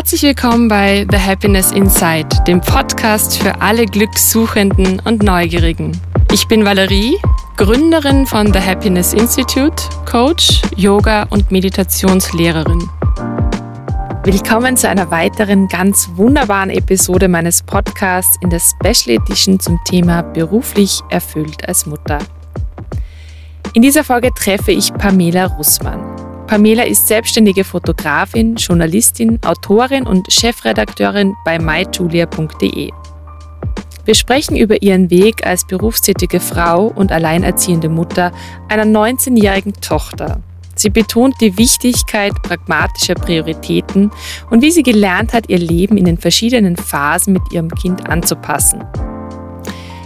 Herzlich willkommen bei The Happiness Inside, dem Podcast für alle Glückssuchenden und Neugierigen. Ich bin Valerie, Gründerin von The Happiness Institute, Coach, Yoga und Meditationslehrerin. Willkommen zu einer weiteren ganz wunderbaren Episode meines Podcasts in der Special Edition zum Thema beruflich erfüllt als Mutter. In dieser Folge treffe ich Pamela Russmann. Pamela ist selbstständige Fotografin, Journalistin, Autorin und Chefredakteurin bei myjulia.de. Wir sprechen über ihren Weg als berufstätige Frau und alleinerziehende Mutter einer 19-jährigen Tochter. Sie betont die Wichtigkeit pragmatischer Prioritäten und wie sie gelernt hat, ihr Leben in den verschiedenen Phasen mit ihrem Kind anzupassen.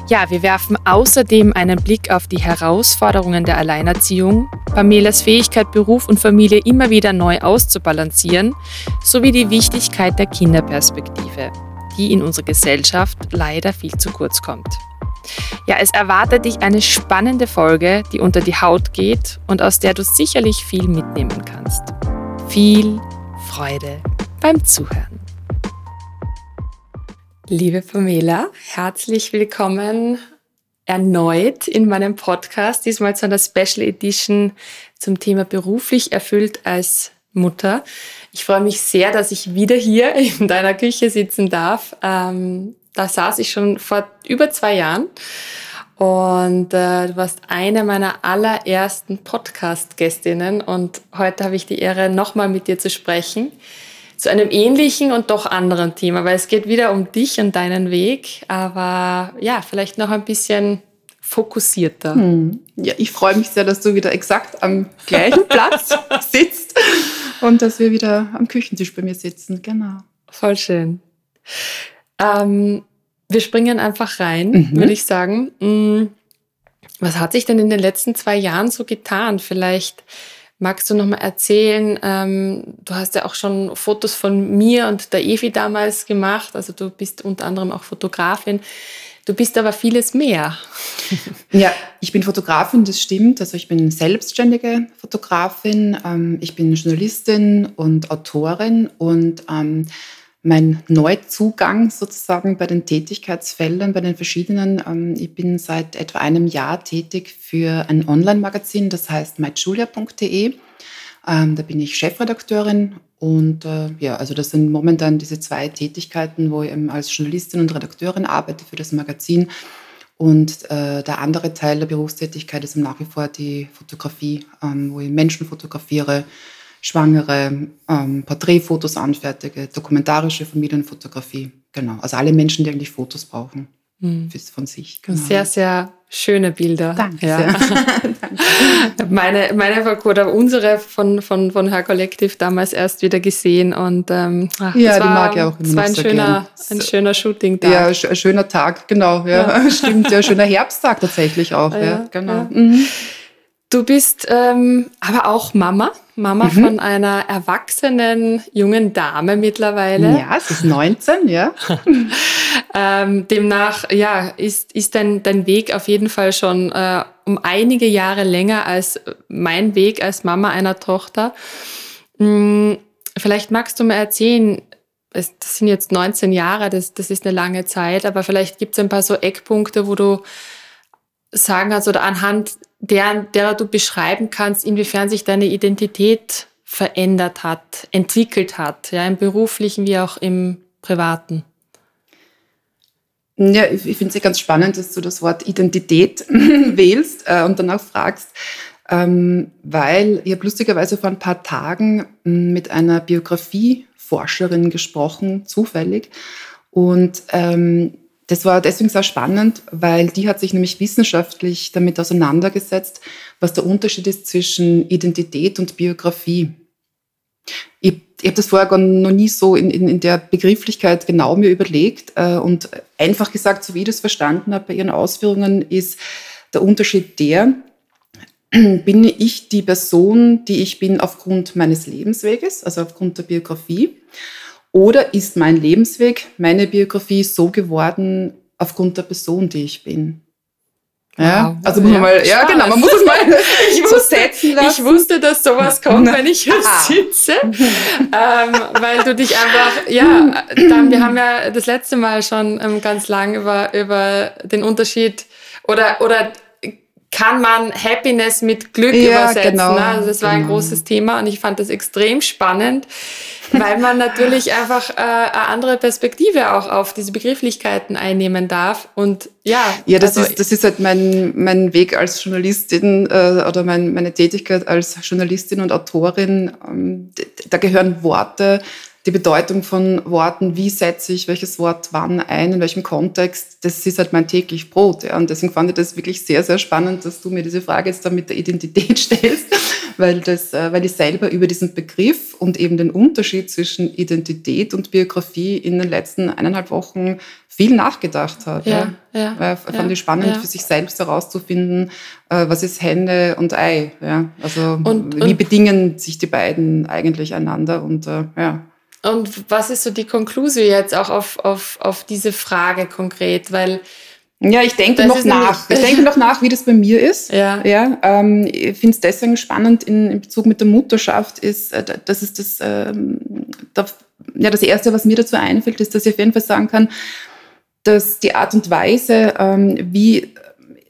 Ja, wir werfen außerdem einen Blick auf die Herausforderungen der Alleinerziehung, Pamelas Fähigkeit, Beruf und Familie immer wieder neu auszubalancieren, sowie die Wichtigkeit der Kinderperspektive, die in unserer Gesellschaft leider viel zu kurz kommt. Ja, es erwartet dich eine spannende Folge, die unter die Haut geht und aus der du sicherlich viel mitnehmen kannst. Viel Freude beim Zuhören. Liebe Pamela, herzlich willkommen erneut in meinem Podcast, diesmal zu einer Special Edition zum Thema beruflich erfüllt als Mutter. Ich freue mich sehr, dass ich wieder hier in deiner Küche sitzen darf. Ähm, da saß ich schon vor über zwei Jahren und äh, du warst eine meiner allerersten Podcast-Gästinnen und heute habe ich die Ehre, nochmal mit dir zu sprechen zu einem ähnlichen und doch anderen Thema, weil es geht wieder um dich und deinen Weg, aber ja, vielleicht noch ein bisschen fokussierter. Hm. Ja, ich freue mich sehr, dass du wieder exakt am gleichen Platz sitzt und dass wir wieder am Küchentisch bei mir sitzen. Genau. Voll schön. Ähm, wir springen einfach rein, mhm. würde ich sagen. Hm, was hat sich denn in den letzten zwei Jahren so getan? Vielleicht Magst du noch mal erzählen? Ähm, du hast ja auch schon Fotos von mir und der Evi damals gemacht. Also du bist unter anderem auch Fotografin. Du bist aber vieles mehr. ja, ich bin Fotografin, das stimmt. Also ich bin selbstständige Fotografin. Ähm, ich bin Journalistin und Autorin und ähm, mein Neuzugang sozusagen bei den Tätigkeitsfeldern, bei den verschiedenen. Ähm, ich bin seit etwa einem Jahr tätig für ein Online-Magazin, das heißt myjulia.de. Ähm, da bin ich Chefredakteurin und äh, ja, also das sind momentan diese zwei Tätigkeiten, wo ich eben als Journalistin und Redakteurin arbeite für das Magazin. Und äh, der andere Teil der Berufstätigkeit ist nach wie vor die Fotografie, ähm, wo ich Menschen fotografiere, Schwangere, ähm, Porträtfotos anfertige, dokumentarische Familienfotografie. Genau. Also alle Menschen, die eigentlich Fotos brauchen mhm. von sich. Genau. Sehr, sehr schöne Bilder. Danke. Ja. Danke. meine, meine oder unsere von, von, von Her Collective damals erst wieder gesehen und ähm, ach, ja, die mag ich auch immer. Es war ein schöner, ein schöner Shooting-Tag. Ja, ein schöner Tag, genau. Ja, ja. Stimmt, ja, schöner Herbsttag tatsächlich auch. Ja, ja genau. Mhm. Du bist ähm, aber auch Mama, Mama mhm. von einer erwachsenen jungen Dame mittlerweile. Ja, sie ist 19, ja. ähm, demnach, ja, ist, ist dein, dein Weg auf jeden Fall schon äh, um einige Jahre länger als mein Weg als Mama einer Tochter. Hm, vielleicht magst du mir erzählen, das sind jetzt 19 Jahre, das, das ist eine lange Zeit, aber vielleicht gibt es ein paar so Eckpunkte, wo du sagen kannst oder anhand der, derer du beschreiben kannst, inwiefern sich deine Identität verändert hat, entwickelt hat, ja, im beruflichen wie auch im privaten? Ja, ich, ich finde es ja ganz spannend, dass du das Wort Identität wählst äh, und danach fragst, ähm, weil ich habe lustigerweise vor ein paar Tagen hm, mit einer Biografieforscherin gesprochen, zufällig. Und ähm, das war deswegen sehr spannend, weil die hat sich nämlich wissenschaftlich damit auseinandergesetzt, was der Unterschied ist zwischen Identität und Biografie. Ich, ich habe das vorher noch nie so in, in, in, der Begrifflichkeit genau mir überlegt äh, und einfach gesagt, so wie ich das verstanden habe bei ihren Ausführungen, ist der Unterschied der, bin ich die Person, die ich bin aufgrund meines Lebensweges, also aufgrund der Biografie, oder ist mein Lebensweg, meine Biografie so geworden aufgrund der Person, die ich bin? Ja, wow. also muss man mal, ja genau, man muss es mal ich wusste, so setzen lassen. Ich wusste, dass sowas kommt, wenn ich hier sitze, ähm, weil du dich einfach, ja, dann, wir haben ja das letzte Mal schon ähm, ganz lang über, über den Unterschied oder, oder kann man Happiness mit Glück ja, übersetzen. Genau, ne? Also das war genau. ein großes Thema und ich fand das extrem spannend, weil man natürlich einfach äh, eine andere Perspektive auch auf diese Begrifflichkeiten einnehmen darf. Und ja. Ja, das, also, ist, das ist halt mein, mein Weg als Journalistin äh, oder mein, meine Tätigkeit als Journalistin und Autorin. Ähm, da gehören Worte die Bedeutung von Worten, wie setze ich welches Wort wann ein, in welchem Kontext, das ist halt mein täglich Brot. Ja. Und deswegen fand ich das wirklich sehr, sehr spannend, dass du mir diese Frage jetzt dann mit der Identität stellst, weil, das, äh, weil ich selber über diesen Begriff und eben den Unterschied zwischen Identität und Biografie in den letzten eineinhalb Wochen viel nachgedacht habe. Ja, ja. ja weil fand ja, ich spannend, ja. für sich selbst herauszufinden, äh, was ist Hände und Ei. Ja. Also und, wie und, bedingen sich die beiden eigentlich einander und äh, ja. Und was ist so die Konklusion jetzt auch auf, auf, auf diese Frage konkret? Weil ja, ich denke noch nach. Ich denke noch nach, wie das bei mir ist. Ja. ja ähm, ich finde es deswegen spannend in, in, Bezug mit der Mutterschaft ist, äh, das ist das, ähm, da, ja, das Erste, was mir dazu einfällt, ist, dass ich auf jeden Fall sagen kann, dass die Art und Weise, ähm, wie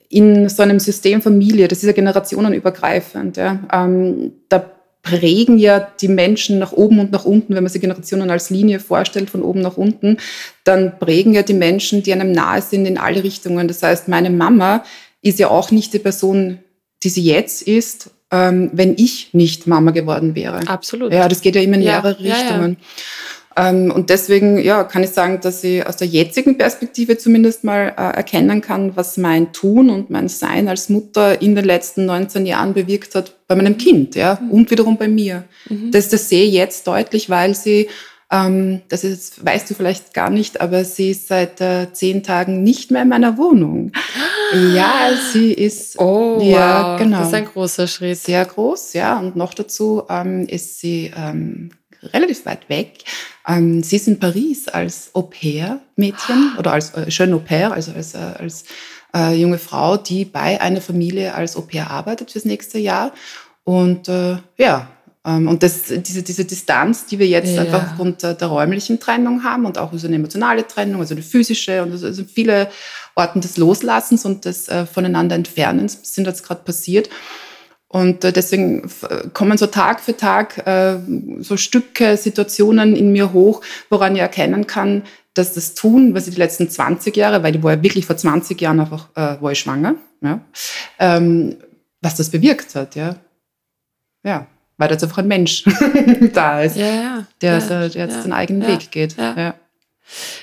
in so einem System Familie, das ist ja generationenübergreifend, ja, ähm, da prägen ja die Menschen nach oben und nach unten, wenn man sich Generationen als Linie vorstellt, von oben nach unten, dann prägen ja die Menschen, die einem nahe sind, in alle Richtungen. Das heißt, meine Mama ist ja auch nicht die Person, die sie jetzt ist, ähm, wenn ich nicht Mama geworden wäre. Absolut. Ja, das geht ja immer in ja, mehrere Richtungen. Ja, ja. Ähm, und deswegen ja, kann ich sagen, dass ich aus der jetzigen Perspektive zumindest mal äh, erkennen kann, was mein Tun und mein Sein als Mutter in den letzten 19 Jahren bewirkt hat bei meinem Kind ja, mhm. und wiederum bei mir. Mhm. Das, das sehe ich jetzt deutlich, weil sie ähm, das ist, weißt du vielleicht gar nicht, aber sie ist seit äh, zehn Tagen nicht mehr in meiner Wohnung. Ja, sie ist. Oh, ja, wow. genau. Das ist ein großer Schritt. Sehr groß, ja. Und noch dazu ähm, ist sie ähm, relativ weit weg. Ähm, sie ist in Paris als Au-pair-Mädchen oder als äh, Jeune Au-pair, also als, äh, als äh, junge Frau, die bei einer Familie als Au-pair arbeitet fürs nächste Jahr. Und äh, ja, ähm, und das, diese, diese Distanz, die wir jetzt ja. einfach aufgrund der, der, räumlichen Trennung haben und auch so eine emotionale Trennung, also eine physische und also viele Orten des Loslassens und des äh, Voneinander Entfernens sind jetzt gerade passiert. Und äh, deswegen kommen so Tag für Tag äh, so Stücke, Situationen in mir hoch, woran ich erkennen kann, dass das Tun, was ich die letzten 20 Jahre, weil ich war ja wirklich vor 20 Jahren einfach, äh, war ich schwanger, ja, ähm, was das bewirkt hat, ja. Ja, weil jetzt einfach ein Mensch da ist, ja, ja, der, der, der, jetzt den eigenen Weg geht. Ja.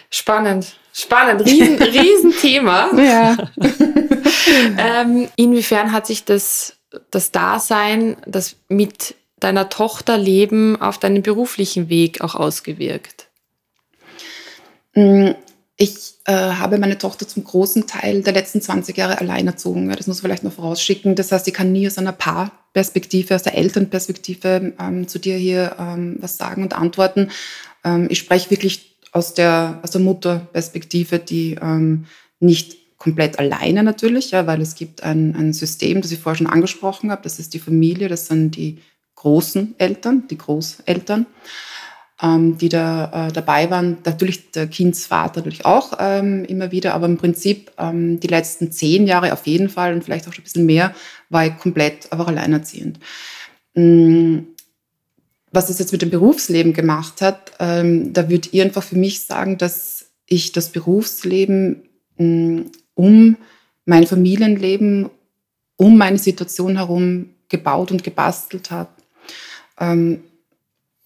Spannend, spannend, riesen, riesen Thema. ja. ähm, inwiefern hat sich das das Dasein, das mit deiner Tochter Leben auf deinen beruflichen Weg auch ausgewirkt? Mm, ich äh, habe meine Tochter zum großen Teil der letzten 20 Jahre allein erzogen. Das muss man vielleicht noch vorausschicken. Das heißt, ich kann nie aus einer Paarperspektive, aus der Elternperspektive ähm, zu dir hier ähm, was sagen und antworten. Ähm, ich spreche wirklich aus der, aus der Mutterperspektive, die ähm, nicht komplett alleine natürlich, ja, weil es gibt ein, ein System, das ich vorher schon angesprochen habe, das ist die Familie, das sind die großen Eltern, die Großeltern, ähm, die da äh, dabei waren. Natürlich der Kindsvater natürlich auch ähm, immer wieder, aber im Prinzip ähm, die letzten zehn Jahre auf jeden Fall und vielleicht auch schon ein bisschen mehr, war ich komplett einfach alleinerziehend. Mhm. Was es jetzt mit dem Berufsleben gemacht hat, ähm, da würde ich einfach für mich sagen, dass ich das Berufsleben mm, um mein Familienleben, um meine Situation herum gebaut und gebastelt habe. Ähm,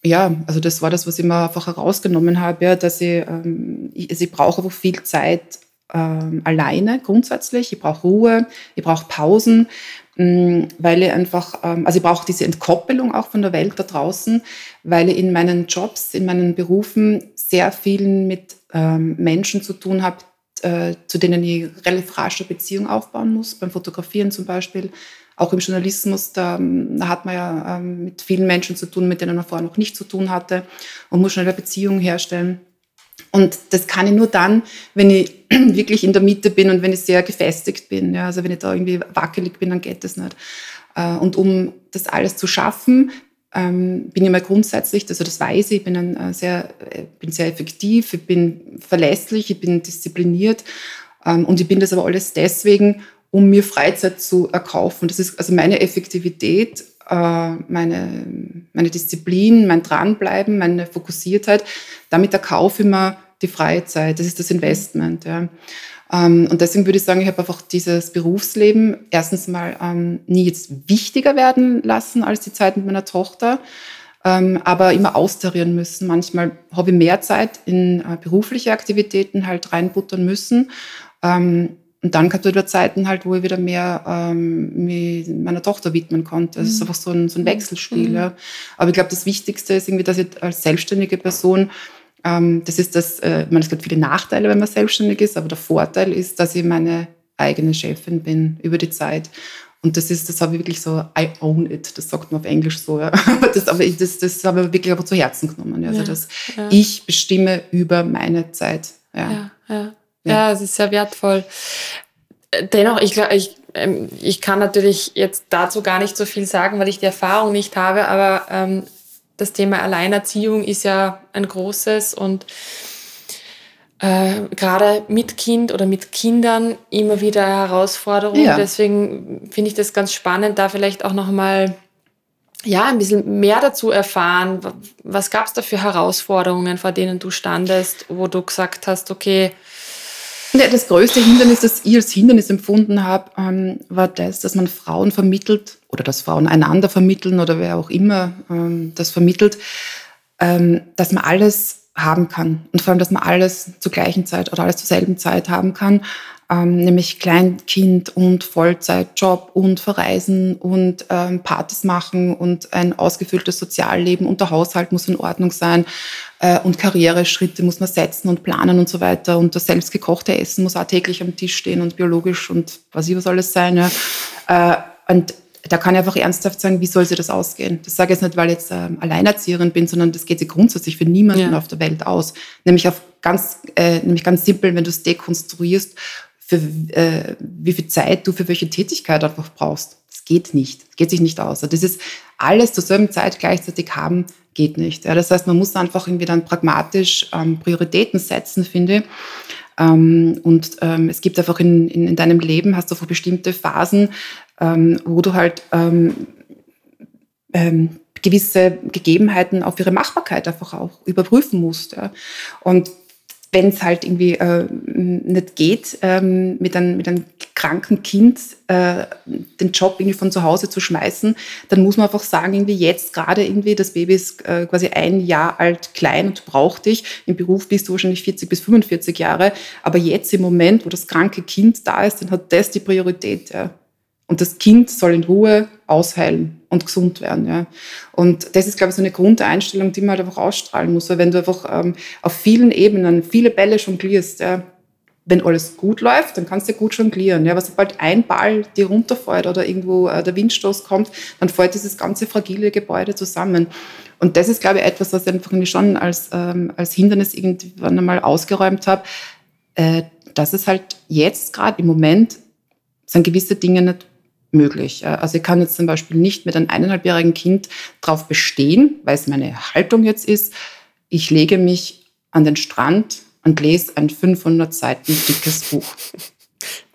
ja, also das war das, was ich mir einfach herausgenommen habe, ja, dass ich, ähm, ich, also ich brauche einfach viel Zeit ähm, alleine grundsätzlich. Ich brauche Ruhe, ich brauche Pausen, mh, mm, weil ich einfach, ähm, also ich brauche diese Entkoppelung auch von der Welt da draußen, weil ich in meinen Jobs, in meinen Berufen sehr viel mit ähm, Menschen zu tun habe, äh, zu denen ich relativ rasch eine Beziehung aufbauen muss, beim Fotografieren zum Beispiel. Auch im Journalismus, da, da hat man ja ähm, mit vielen Menschen zu tun, mit denen man vorher noch nicht zu tun hatte und muss schnell eine Beziehung herstellen. Und das kann ich nur dann, wenn ich wirklich in der Mitte bin und wenn ich sehr gefestigt bin. Ja, also wenn ich da irgendwie wackelig bin, dann geht das nicht. Äh, und um das alles zu schaffen, ähm, bin ich mal grundsätzlich, also das weiß ich, ich bin, ein, äh, sehr, äh, bin sehr effektiv, ich bin verlässlich, ich bin diszipliniert ähm, und ich bin das aber alles deswegen, um mir Freizeit zu erkaufen. Das ist also meine Effektivität, meine, meine Disziplin, mein Dranbleiben, meine Fokussiertheit. Damit erkaufe ich mir die freie Zeit, das ist das Investment. Ja. Ähm, und deswegen würde ich sagen, ich habe einfach dieses Berufsleben erstens mal ähm, nie jetzt wichtiger werden lassen als die Zeit mit meiner Tochter, ähm, aber immer austarieren müssen. Manchmal habe ich mehr Zeit in äh, berufliche Aktivitäten halt reinbuttern müssen. und dann gab es wieder Zeiten halt, wo ich wieder mehr meiner Tochter widmen konnte. Das ist mhm. einfach so ein, so ein Wechselspiel. Mhm. Ja. Aber ich glaube, das Wichtigste ist irgendwie, dass ich als selbstständige Person das ist das, äh, man, es gibt viele Nachteile, wenn man selbstständig ist, aber der Vorteil ist, dass ich meine eigene Chefin bin über die Zeit. Und das ist, das habe ich wirklich so, I own it, das sagt man auf Englisch so, ja. das, aber ich, das, das habe ich wirklich aber zu Herzen genommen. Ja. Also, dass ja. ich bestimme über meine Zeit. Ja, ja, ja. ja. es ist sehr wertvoll. Dennoch, ich, ich, ähm, ich kann natürlich jetzt dazu gar nicht so viel sagen, weil ich die Erfahrung nicht habe, aber ähm, das Thema Alleinerziehung ist ja ein großes und äh, gerade mit Kind oder mit Kindern immer wieder Herausforderungen. Ja. Deswegen finde ich das ganz spannend, da vielleicht auch nochmal ja, ein bisschen mehr dazu erfahren. Was gab es da für Herausforderungen, vor denen du standest, wo du gesagt hast, okay, ja, das größte Hindernis, das ich als Hindernis empfunden habe, ähm, war das, dass man Frauen vermittelt oder dass Frauen einander vermitteln oder wer auch immer ähm, das vermittelt, ähm, dass man alles haben kann und vor allem, dass man alles zur gleichen Zeit oder alles zur selben Zeit haben kann, ähm, nämlich Kleinkind und Vollzeitjob und Verreisen und ähm, Partys machen und ein ausgefülltes Sozialleben und der Haushalt muss in Ordnung sein äh, und Karriereschritte muss man setzen und planen und so weiter und das selbstgekochte Essen muss auch täglich am Tisch stehen und biologisch und was ich was alles sein. Ja. Äh, und da kann ich einfach ernsthaft sagen, wie soll sie das ausgehen? Das sage ich jetzt nicht, weil ich jetzt ähm, Alleinerzieherin bin, sondern das geht sich grundsätzlich für niemanden ja. auf der Welt aus. Nämlich auf ganz, äh, nämlich ganz simpel, wenn du es dekonstruierst für äh, wie viel Zeit du für welche Tätigkeit einfach brauchst. Das geht nicht. Das geht sich nicht aus. Also das ist alles zur selben Zeit gleichzeitig haben, geht nicht. Ja, das heißt, man muss einfach irgendwie dann pragmatisch ähm, Prioritäten setzen, finde ich. Ähm, und ähm, es gibt einfach in, in, in, deinem Leben, hast du bestimmte Phasen, ähm, wo du halt ähm, ähm, gewisse Gegebenheiten auf ihre Machbarkeit einfach auch überprüfen musst. Ja. Und wenn es halt irgendwie äh, nicht geht, ähm, mit, einem, mit einem kranken Kind äh, den Job irgendwie von zu Hause zu schmeißen, dann muss man einfach sagen, irgendwie jetzt gerade irgendwie, das Baby ist äh, quasi ein Jahr alt, klein und braucht dich. Im Beruf bist du wahrscheinlich 40 bis 45 Jahre, aber jetzt im Moment, wo das kranke Kind da ist, dann hat das die Priorität. Ja. Und das Kind soll in Ruhe ausheilen und gesund werden. Ja. Und das ist, glaube ich, so eine Grundeinstellung, die man halt einfach ausstrahlen muss. Weil wenn du einfach ähm, auf vielen Ebenen viele Bälle jonglierst, ja, wenn alles gut läuft, dann kannst du gut jonglieren. Ja. Aber sobald ein Ball dir runterfällt oder irgendwo äh, der Windstoß kommt, dann fällt dieses ganze fragile Gebäude zusammen. Und das ist, glaube ich, etwas, was ich einfach schon als, ähm, als Hindernis irgendwann einmal ausgeräumt habe, äh, dass es halt jetzt gerade im Moment sind gewisse Dinge nicht möglich. Also ich kann jetzt zum Beispiel nicht mit einem eineinhalbjährigen Kind darauf bestehen, weil es meine Haltung jetzt ist, ich lege mich an den Strand und lese ein 500 Seiten dickes Buch.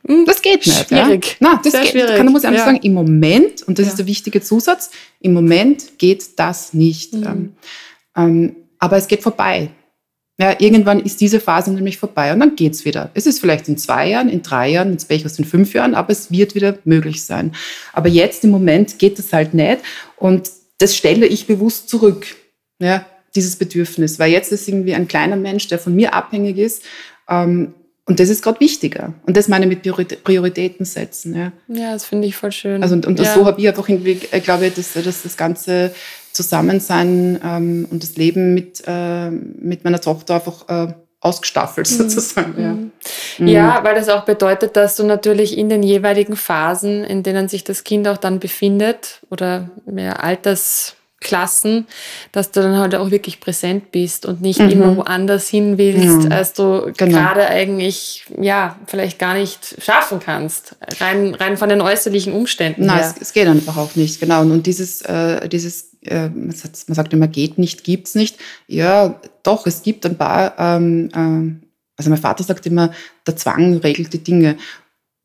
Hm, das geht nicht. Schwierig. Ja? Na, das Sehr geht. Schwierig. Kann, muss ich einfach ja. sagen, im Moment, und das ja. ist der wichtige Zusatz, im Moment geht das nicht. Mhm. Ähm, ähm aber es geht vorbei. Ja, irgendwann ist diese Phase nämlich vorbei und dann geht's wieder. Es ist vielleicht in zwei Jahren, in drei Jahren, jetzt bin ich aus in fünf Jahren, aber es wird wieder möglich sein. Aber jetzt im Moment geht es halt nicht und das stelle ich bewusst zurück, ja, dieses Bedürfnis, weil jetzt ist irgendwie ein kleiner Mensch, der von mir abhängig ist ähm, und das ist gerade wichtiger. Und das meine ich mit Prioritäten setzen. Ja, ja das finde ich voll schön. Also und, und ja. so habe ich einfach irgendwie, äh, glaube ich, dass, dass das ganze Zusammensein ähm, und das Leben mit, äh, mit meiner Tochter einfach äh, ausgestaffelt mhm. sozusagen. Ja. Mhm. mhm. ja, weil das auch bedeutet, dass du natürlich in den jeweiligen Phasen, in denen sich das Kind auch dann befindet oder mehr Alters Klassen, dass du dann halt auch wirklich präsent bist und nicht mhm. immer woanders hin willst, ja. als du genau. gerade eigentlich, ja, vielleicht gar nicht schaffen kannst. Rein, rein von den äußerlichen Umständen Nein, her. Es, es geht einfach auch nicht, genau. Und dieses, äh, dieses äh, man sagt immer, geht nicht, gibt's nicht. Ja, doch, es gibt ein paar, ähm, äh, also mein Vater sagt immer, der Zwang regelt die Dinge.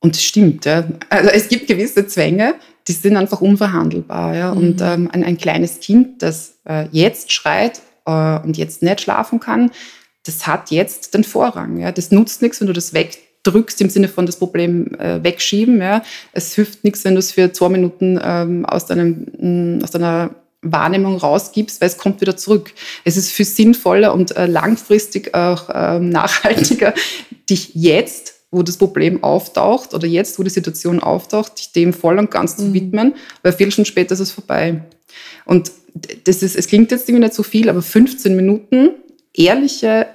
Und das stimmt, ja. Also es gibt gewisse Zwänge, die sind einfach unverhandelbar. Ja? Mhm. Und ähm, ein, ein, kleines Kind, das äh, jetzt schreit äh, und jetzt nicht schlafen kann, das hat jetzt den Vorrang. Ja? Das nutzt nichts, wenn du das wegdrückst im Sinne von das Problem äh, wegschieben. Ja? Es hilft nichts, wenn du es für zwei Minuten ähm, aus, deinem, mh, mm, aus deiner Wahrnehmung rausgibst, weil es kommt wieder zurück. Es ist viel sinnvoller und äh, langfristig auch äh, nachhaltiger, dich jetzt wo das Problem auftaucht oder jetzt, wo die Situation auftaucht, dich dem voll und ganz mhm. zu widmen, weil vier Stunden später ist es vorbei. Und das ist, es klingt jetzt irgendwie nicht so viel, aber 15 Minuten ehrliche,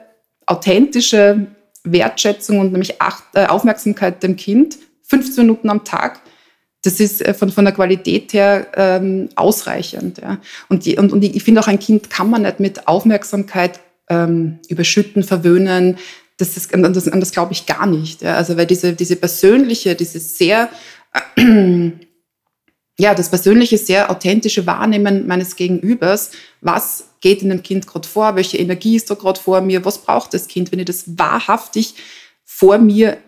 authentische Wertschätzung und nämlich Acht, äh, Aufmerksamkeit dem Kind, 15 Minuten am Tag, das ist äh, von, von der Qualität her ähm, ausreichend. Ja. Und, die, und, und ich finde auch, ein Kind kann man nicht mit Aufmerksamkeit ähm, überschütten, verwöhnen, das, ist, das, das, das glaube ich gar nicht. Ja. Also weil diese, diese persönliche, diese sehr, äh, ja, das persönliche, sehr authentische Wahrnehmen meines Gegenübers, was geht in dem Kind gerade vor, welche Energie ist da gerade vor mir, was braucht das Kind, wenn ich das wahrhaftig vor mir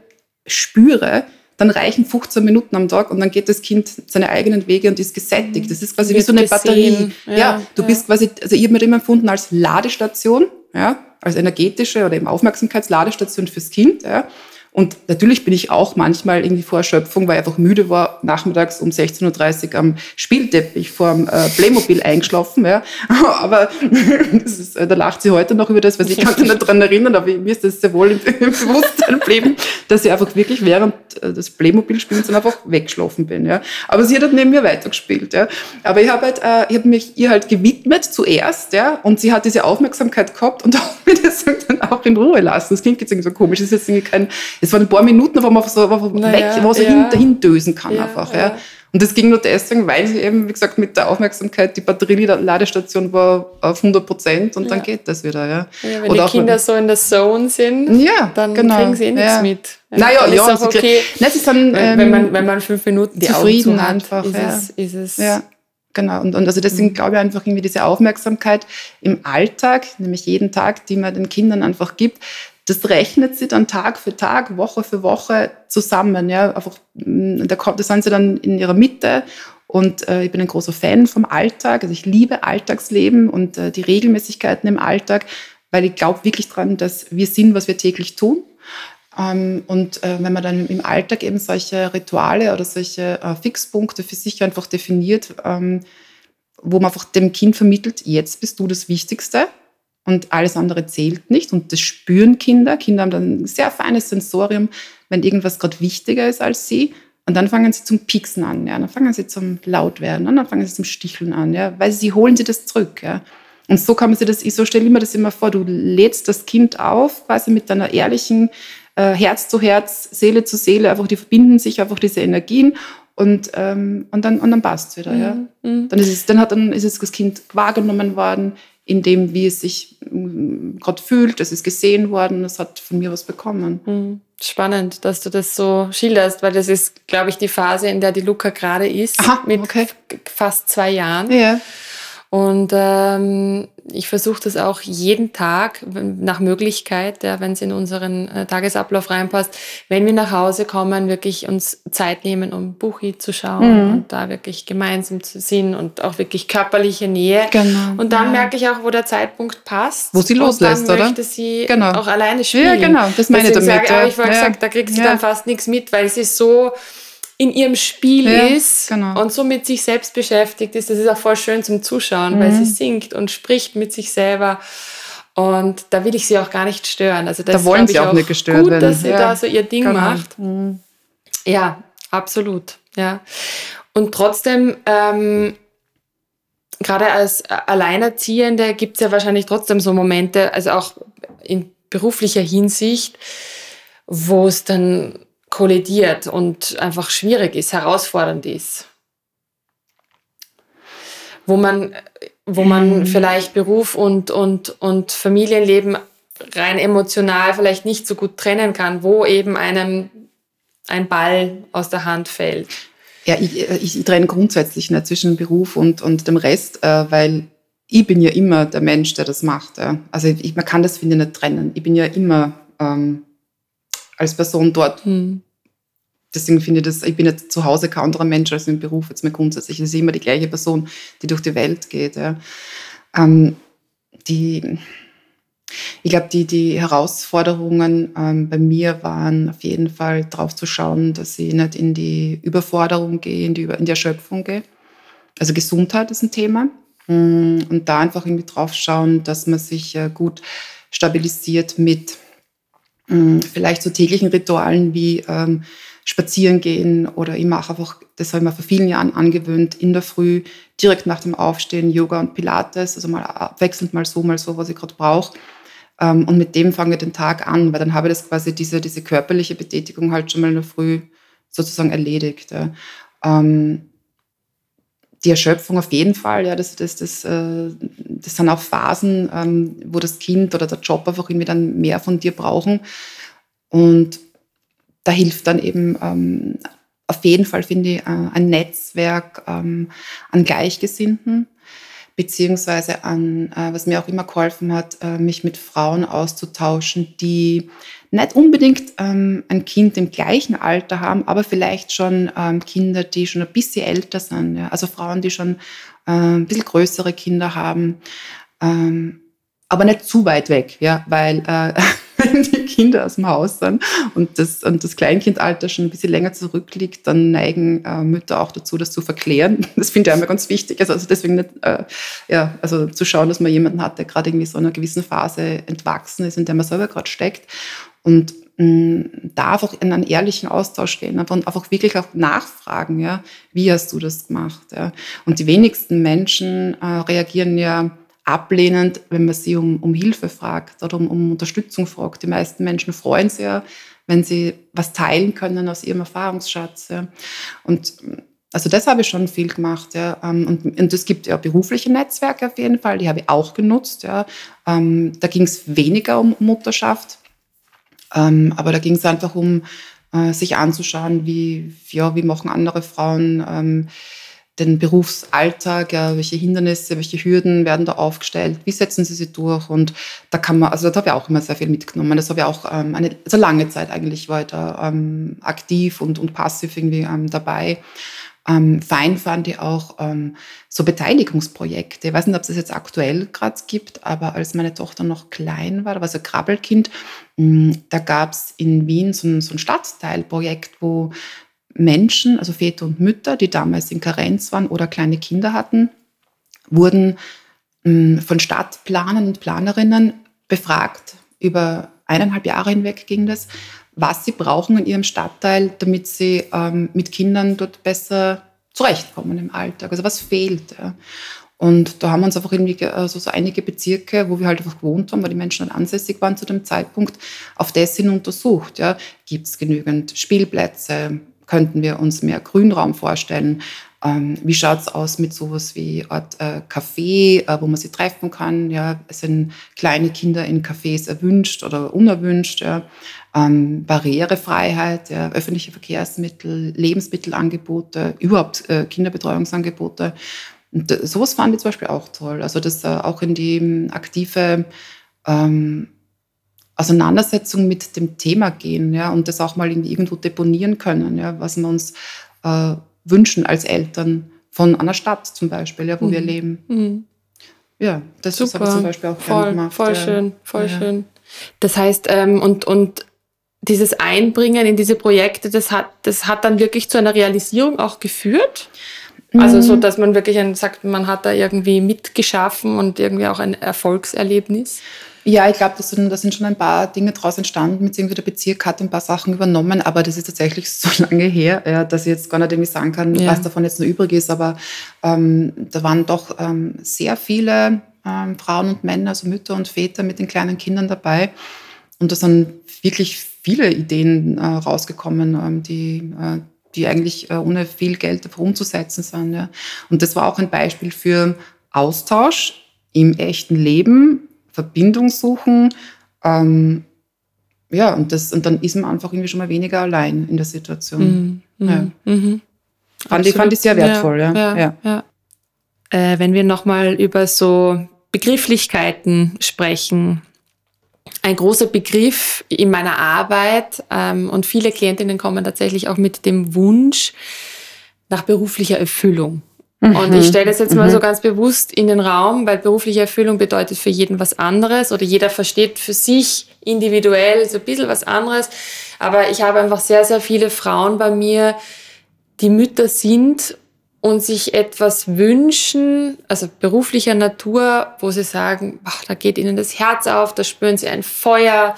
spüre, dann reichen 15 Minuten am Tag und dann geht das Kind seine eigenen Wege und ist gesättigt. Das ist quasi wie so eine gesehen. Batterie. Ja, ja du ja. bist quasi, also ich habe mir immer empfunden als Ladestation, ja, als energetische oder eben Aufmerksamkeitsladestation fürs Kind. Ja. Und natürlich bin ich auch manchmal irgendwie vor Erschöpfung, weil ich einfach müde war, nachmittags um 16.30 Uhr am Spielteppich vor dem äh, Playmobil eingeschlafen. Ja. Aber ist, äh, da lacht sie heute noch über das, weil ich kann mich nicht daran erinnern, aber mir ist das sehr wohl im, Bewusstsein geblieben, dass ich einfach wirklich während äh, des Playmobil-Spielens dann einfach weggeschlafen bin. Ja. Aber sie hat halt neben mir weitergespielt. Ja. Aber ich habe halt, ich hab mich ihr halt gewidmet zuerst ja, und sie hat diese Aufmerksamkeit gehabt und auch mir das dann auch in Ruhe lassen. Das klingt jetzt irgendwie so komisch. Das ist jetzt irgendwie kein es waren ein paar Minuten, wo man so naja, weg, wo so ja. dahin dösen kann ja, einfach. Ja. Und das ging nur deswegen, weil sie eben, wie gesagt, mit der Aufmerksamkeit, die Batterieladestation war auf 100 Prozent und dann geht das wieder. Ja. wenn Oder die Kinder so in der Zone sind, dann genau. kriegen sie eh nichts mit. Naja, ja, ist auch okay. Nein, sie sind, ähm, wenn, man, wenn man fünf Minuten die Augen zu hat, einfach, ist, es, ist es ja. Genau, und, und also deswegen mhm. glaube ich einfach irgendwie diese Aufmerksamkeit im Alltag, nämlich jeden Tag, die man den Kindern einfach gibt, das rechnet sie dann Tag für Tag, Woche für Woche zusammen. Ja, einfach, mm, da, da sind sie dann in ihrer Mitte und äh, ich bin ein großer Fan vom Alltag. Also ich liebe Alltagsleben und äh, die Regelmäßigkeiten im Alltag, weil ich glaube wirklich dran, dass wir sind, was wir täglich tun. Ähm, und äh, wenn man dann im Alltag eben solche Rituale oder solche äh, Fixpunkte für sich einfach definiert, ähm, wo man einfach dem Kind vermittelt, jetzt bist du das Wichtigste und alles andere zählt nicht. Und das spüren Kinder. Kinder haben dann ein sehr feines Sensorium, wenn irgendwas gerade wichtiger ist als sie. Und dann fangen sie zum Pieksen an, ja. Dann fangen sie zum Lautwerden und dann fangen sie zum Sticheln an, ja. Weil sie holen sie das zurück, ja. Und so kann man sich das, so stelle ich mir das immer vor, du lädst das Kind auf, quasi mit deiner ehrlichen äh, Herz zu Herz, Seele zu Seele, einfach die verbinden sich einfach diese Energien und, ähm, und dann, und dann passt es wieder. Mhm. mhm. Dann ist es, dann hat, dann ist es das Kind wahrgenommen worden, in dem, wie es sich gerade fühlt. Es ist gesehen worden, es hat von mir was bekommen. Mhm. Spannend, dass du das so schilderst, weil das ist, glaube ich, die Phase, in der die Luca gerade ist, Aha, mit okay. fast zwei Jahren. Ja. Und ähm, ich versuche das auch jeden Tag nach Möglichkeit, ja, wenn es in unseren äh, Tagesablauf reinpasst, wenn wir nach Hause kommen, wirklich uns Zeit nehmen, um Buchi zu schauen mhm. und da wirklich gemeinsam zu sind und auch wirklich körperliche Nähe. Genau. Und dann ja. merke ich auch, wo der Zeitpunkt passt. Wo sie loslässt, oder? dann möchte sie genau. auch alleine spielen. Ja, genau, das meine ich damit. Sage, ja. ich vorhin ja. gesagt, da kriegt sie dann fast nichts mit, weil sie so in ihrem Spiel ja, ist genau. und so mit sich selbst beschäftigt ist. Das ist auch voll schön zum Zuschauen, mhm. weil sie singt und spricht mit sich selber. Und da will ich sie auch gar nicht stören. Also das da wollen sie auch, auch nicht gestört gut, werden. dass sie ja. da so ihr Ding genau. macht. Mhm. Ja, absolut. Ja. Und trotzdem, ähm, gerade als Alleinerziehende gibt es ja wahrscheinlich trotzdem so Momente, also auch in beruflicher Hinsicht, wo es dann kollidiert und einfach schwierig ist, herausfordernd ist. Wo man wo man mhm. vielleicht Beruf und, und, und Familienleben rein emotional vielleicht nicht so gut trennen kann, wo eben einem ein Ball aus der Hand fällt. Ja, ich, ich, ich trenne grundsätzlich nicht zwischen Beruf und, und dem Rest, äh, weil ich bin ja immer der Mensch, der das macht. Ja. Also ich, man kann das, finde ich, nicht trennen. Ich bin ja immer ähm, als Person dort. Hm. Deswegen finde ich das, ich bin jetzt zu Hause kein anderer Mensch als im Beruf, jetzt mal grundsätzlich. Es ist immer die gleiche Person, die durch die Welt geht. Ja. Ähm, die, ich glaube, die, die Herausforderungen ähm, bei mir waren auf jeden Fall darauf zu schauen, dass ich nicht in die Überforderung gehe, in die, in die Erschöpfung gehe. Also Gesundheit ist ein Thema. Mm, und da einfach irgendwie drauf schauen, dass man sich äh, gut stabilisiert mit vielleicht so täglichen Ritualen wie ähm, spazieren gehen oder ich mache einfach, das habe ich mir vor vielen Jahren angewöhnt, in der Früh direkt nach dem Aufstehen Yoga und Pilates, also mal abwechselnd mal so, mal so, was ich gerade brauche. Ähm, und mit dem fange ich den Tag an, weil dann habe ich das quasi diese, diese körperliche Betätigung halt schon mal in der Früh sozusagen erledigt. Ja. Ähm, die Erschöpfung auf jeden Fall, ja, das, das, das, äh, das sind auch Phasen, ähm, wo das Kind oder der Job einfach irgendwie dann mehr von dir brauchen. Und da hilft dann eben ähm, auf jeden Fall, finde ich, äh, ein Netzwerk ähm, an Gleichgesinnten, beziehungsweise an, äh, was mir auch immer geholfen hat, äh, mich mit Frauen auszutauschen, die nicht unbedingt ähm, ein Kind im gleichen Alter haben, aber vielleicht schon ähm, Kinder, die schon ein bisschen älter sind. Ja? Also Frauen, die schon äh, ein bisschen größere Kinder haben, ähm, aber nicht zu weit weg, ja, weil äh, wenn die Kinder aus dem Haus sind und das, und das Kleinkindalter schon ein bisschen länger zurückliegt, dann neigen äh, Mütter auch dazu, das zu verklären. Das finde ich einmal ganz wichtig. Also, also deswegen nicht, äh, ja, also zu schauen, dass man jemanden hat, der gerade irgendwie so einer gewissen Phase entwachsen ist, in der man selber gerade steckt. Und mm, da einfach in einen ehrlichen Austausch gehen und einfach wirklich auch nachfragen, ja, wie hast du das gemacht? Ja? Und die wenigsten Menschen äh, reagieren ja ablehnend, wenn man sie um, um Hilfe fragt oder um, um Unterstützung fragt. Die meisten Menschen freuen sich ja, wenn sie was teilen können aus ihrem Erfahrungsschatz. Ja. Und also das habe ich schon viel gemacht. Ja. Ähm, und, und es gibt ja berufliche Netzwerke auf jeden Fall, die habe ich auch genutzt. Ja. Ähm, da ging es weniger um Mutterschaft, ähm, aber da ging es einfach um äh, sich anzuschauen, wie, ja, wie machen andere Frauen den Berufsalltag, ja, welche Hindernisse, welche Hürden werden da aufgestellt, wie setzen sie sie durch und da kann man, also da habe ich auch immer sehr viel mitgenommen. Das habe ich auch ähm, eine also lange Zeit eigentlich da ähm, aktiv und, und passiv irgendwie ähm, dabei. Ähm, fein fand ich auch ähm, so Beteiligungsprojekte. Ich weiß nicht, ob es das jetzt aktuell gerade gibt, aber als meine Tochter noch klein war, da war ein Krabbelkind, mm, da gab es in Wien so ein, so ein Stadtteilprojekt, wo Menschen, also Väter und Mütter, die damals in Karenz waren oder kleine Kinder hatten, wurden hm, von Stadtplanern und Planerinnen befragt. Über eineinhalb Jahre hinweg ging das, was sie brauchen in ihrem Stadtteil, damit sie ähm, mit Kindern dort besser zurechtkommen im Alltag. Also was fehlt. Ja. Und da haben wir uns einfach irgendwie also so einige Bezirke, wo wir halt einfach gewohnt haben, weil die Menschen dann ansässig waren zu dem Zeitpunkt, auf das hin untersucht. Ja. Gibt es genügend Spielplätze? könnten wir uns mehr Grünraum vorstellen. Ähm, wie schaut es aus mit sowas wie Art äh, Café, äh, wo man sie treffen kann? Ja, sind kleine Kinder in Cafés erwünscht oder unerwünscht? Ja? Ähm, Barrierefreiheit, ja, öffentliche Verkehrsmittel, Lebensmittelangebote, überhaupt äh, Kinderbetreuungsangebote. Und sowas fand ich zum Beispiel auch toll. Also das äh, auch in die aktive ähm, Auseinandersetzung mit dem Thema gehen ja, und das auch mal irgendwo deponieren können, ja, was wir uns äh, wünschen als Eltern von einer Stadt zum Beispiel, ja, wo mhm. wir leben. Mhm. Ja, das Super. habe ich zum Beispiel auch voll, gemacht. Voll ja. schön, voll ja. schön. Das heißt, ähm, und, und dieses Einbringen in diese Projekte, das hat, das hat dann wirklich zu einer Realisierung auch geführt? Also so, mhm. dass man wirklich sagt, man hat da irgendwie mitgeschaffen und irgendwie auch ein Erfolgserlebnis? Ja, ich glaube, da sind, sind schon ein paar Dinge daraus entstanden, beziehungsweise der Bezirk hat ein paar Sachen übernommen, aber das ist tatsächlich so lange her, ja, dass ich jetzt gar nicht irgendwie sagen kann, ja. was davon jetzt noch übrig ist. Aber ähm, da waren doch ähm, sehr viele ähm, Frauen und Männer, also Mütter und Väter mit den kleinen Kindern dabei. Und da sind wirklich viele Ideen äh, rausgekommen, ähm, die, äh, die eigentlich äh, ohne viel Geld umzusetzen sind. Ja. Und das war auch ein Beispiel für Austausch im echten Leben, Verbindung suchen. Ähm, ja, und, das, und dann ist man einfach irgendwie schon mal weniger allein in der Situation. Mhm. Ja. Mhm. Fand, ich, fand ich sehr wertvoll, ja. ja, ja. ja. Äh, wenn wir nochmal über so Begrifflichkeiten sprechen, ein großer Begriff in meiner Arbeit ähm, und viele Klientinnen kommen tatsächlich auch mit dem Wunsch nach beruflicher Erfüllung. Mhm. Und ich stelle das jetzt mal mhm. so ganz bewusst in den Raum, weil berufliche Erfüllung bedeutet für jeden was anderes oder jeder versteht für sich individuell so ein bisschen was anderes. Aber ich habe einfach sehr, sehr viele Frauen bei mir, die Mütter sind und sich etwas wünschen, also beruflicher Natur, wo sie sagen, ach, da geht ihnen das Herz auf, da spüren sie ein Feuer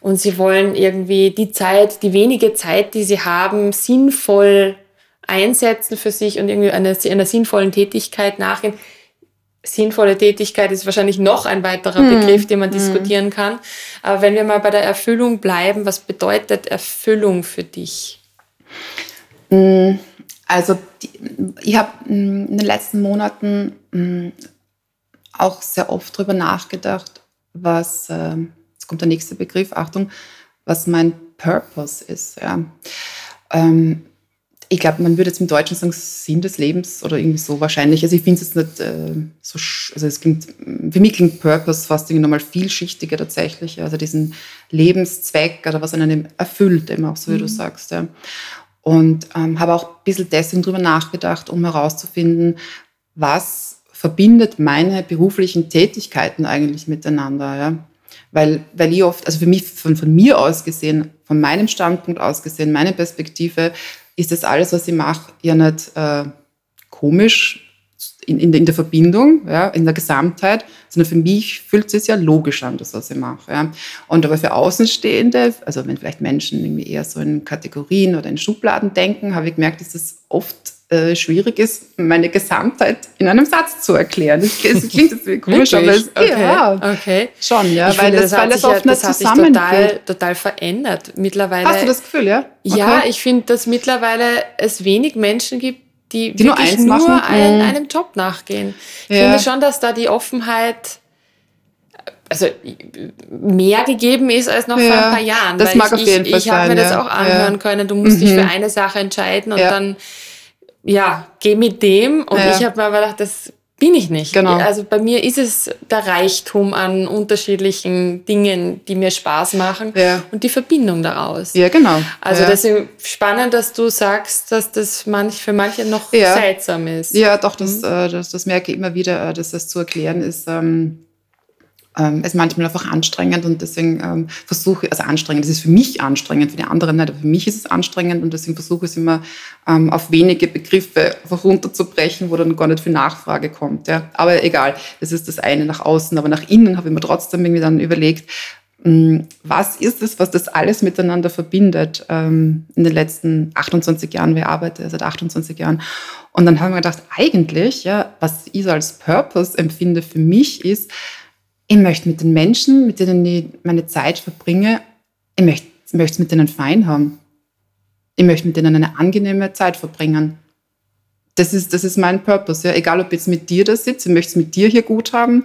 und sie wollen irgendwie die Zeit, die wenige Zeit, die sie haben, sinnvoll einsetzen für sich und irgendwie einer, einer sinnvollen Tätigkeit nachgehen. Sinnvolle Tätigkeit ist wahrscheinlich noch ein weiterer hm. Begriff, den man hm. diskutieren kann. Aber wenn wir mal bei der Erfüllung bleiben, was bedeutet Erfüllung für dich? Hm also ich habe mm, in den letzten Monaten mm, auch sehr oft darüber nachgedacht, was, äh, jetzt kommt der nächste Begriff, Achtung, was mein Purpose ist. Ja. Ähm, ich glaube, man würde jetzt im Deutschen sagen, Sinn des Lebens oder irgendwie so wahrscheinlich. Also ich finde es nicht äh, so, also es klingt, für mich klingt Purpose fast irgendwie nochmal vielschichtiger tatsächlich. Also diesen Lebenszweck oder was einen erfüllt, eben auch so wie mhm. du sagst. Ja. Und ähm, habe auch ein bisschen deswegen drüber nachgedacht, um herauszufinden, was verbindet meine beruflichen Tätigkeiten eigentlich miteinander. Ja? Weil, weil ich oft, also für mich, von, von mir aus gesehen, von meinem Standpunkt aus gesehen, meine Perspektive, ist das alles, was ich mache, ja nicht äh, komisch, in, in, in, der Verbindung, ja, in der Gesamtheit, sondern für mich fühlt es sich ja logisch an, das, was ich mache. Ja. Und aber für Außenstehende, also wenn vielleicht Menschen irgendwie eher so in Kategorien oder in Schubladen denken, habe ich gemerkt, dass es oft äh, schwierig ist, meine Gesamtheit in einem Satz zu erklären. Das, das klingt jetzt komisch, aber es, okay. ja, okay. schon, ja, ich weil, finde, das, das, weil es oft ja, das total, total verändert. Mittlerweile. Hast du das Gefühl, ja? Okay. Ja, ich finde, dass mittlerweile es wenig Menschen gibt, die, die wirklich nur, nur einen, mhm. einem Job nachgehen. Ich ja. finde schon, dass da die Offenheit also mehr gegeben ist als noch ja, vor ein paar Jahren. Das mag ich, auf jeden Fall Ich habe mir das auch anhören können. Du musst mhm. dich für eine Sache entscheiden und dann, ja, geh mit dem. Und ich habe mir aber gedacht, das bin ich nicht. Genau. Also bei mir ist es der Reichtum an unterschiedlichen Dingen, die mir Spaß machen ja. und die Verbindung daraus. Ja, genau. Also ja. deswegen spannend, dass du sagst, dass das manch, für manche noch ja. seltsam ist. Ja, doch, das, mhm. äh, das, das merke ich immer wieder, äh, dass das zu erklären ist. Ähm ähm, ist manchmal einfach anstrengend und deswegen ähm, versuche ich, also anstrengend, das ist für mich anstrengend, für die anderen nicht, aber für mich ist es anstrengend und deswegen versuche ich es immer ähm, auf wenige Begriffe einfach runterzubrechen, wo dann gar nicht viel Nachfrage kommt. Ja. Aber egal, das ist das eine nach außen, aber nach innen habe ich mir trotzdem irgendwie dann überlegt, hm, was ist es, was das alles miteinander verbindet ähm, in den letzten 28 Jahren, wir arbeiten seit 28 Jahren. Und dann haben wir gedacht, eigentlich, ja, was ich als Purpose empfinde für mich ist, ich möchte mit den Menschen, mit denen ich meine Zeit verbringe, ich möchte, möchte es mit denen fein haben. Ich möchte mit denen eine angenehme Zeit verbringen. Das ist, das ist mein Purpose. Ja. Egal, ob ich jetzt mit dir da sitze, ich möchte es mit dir hier gut haben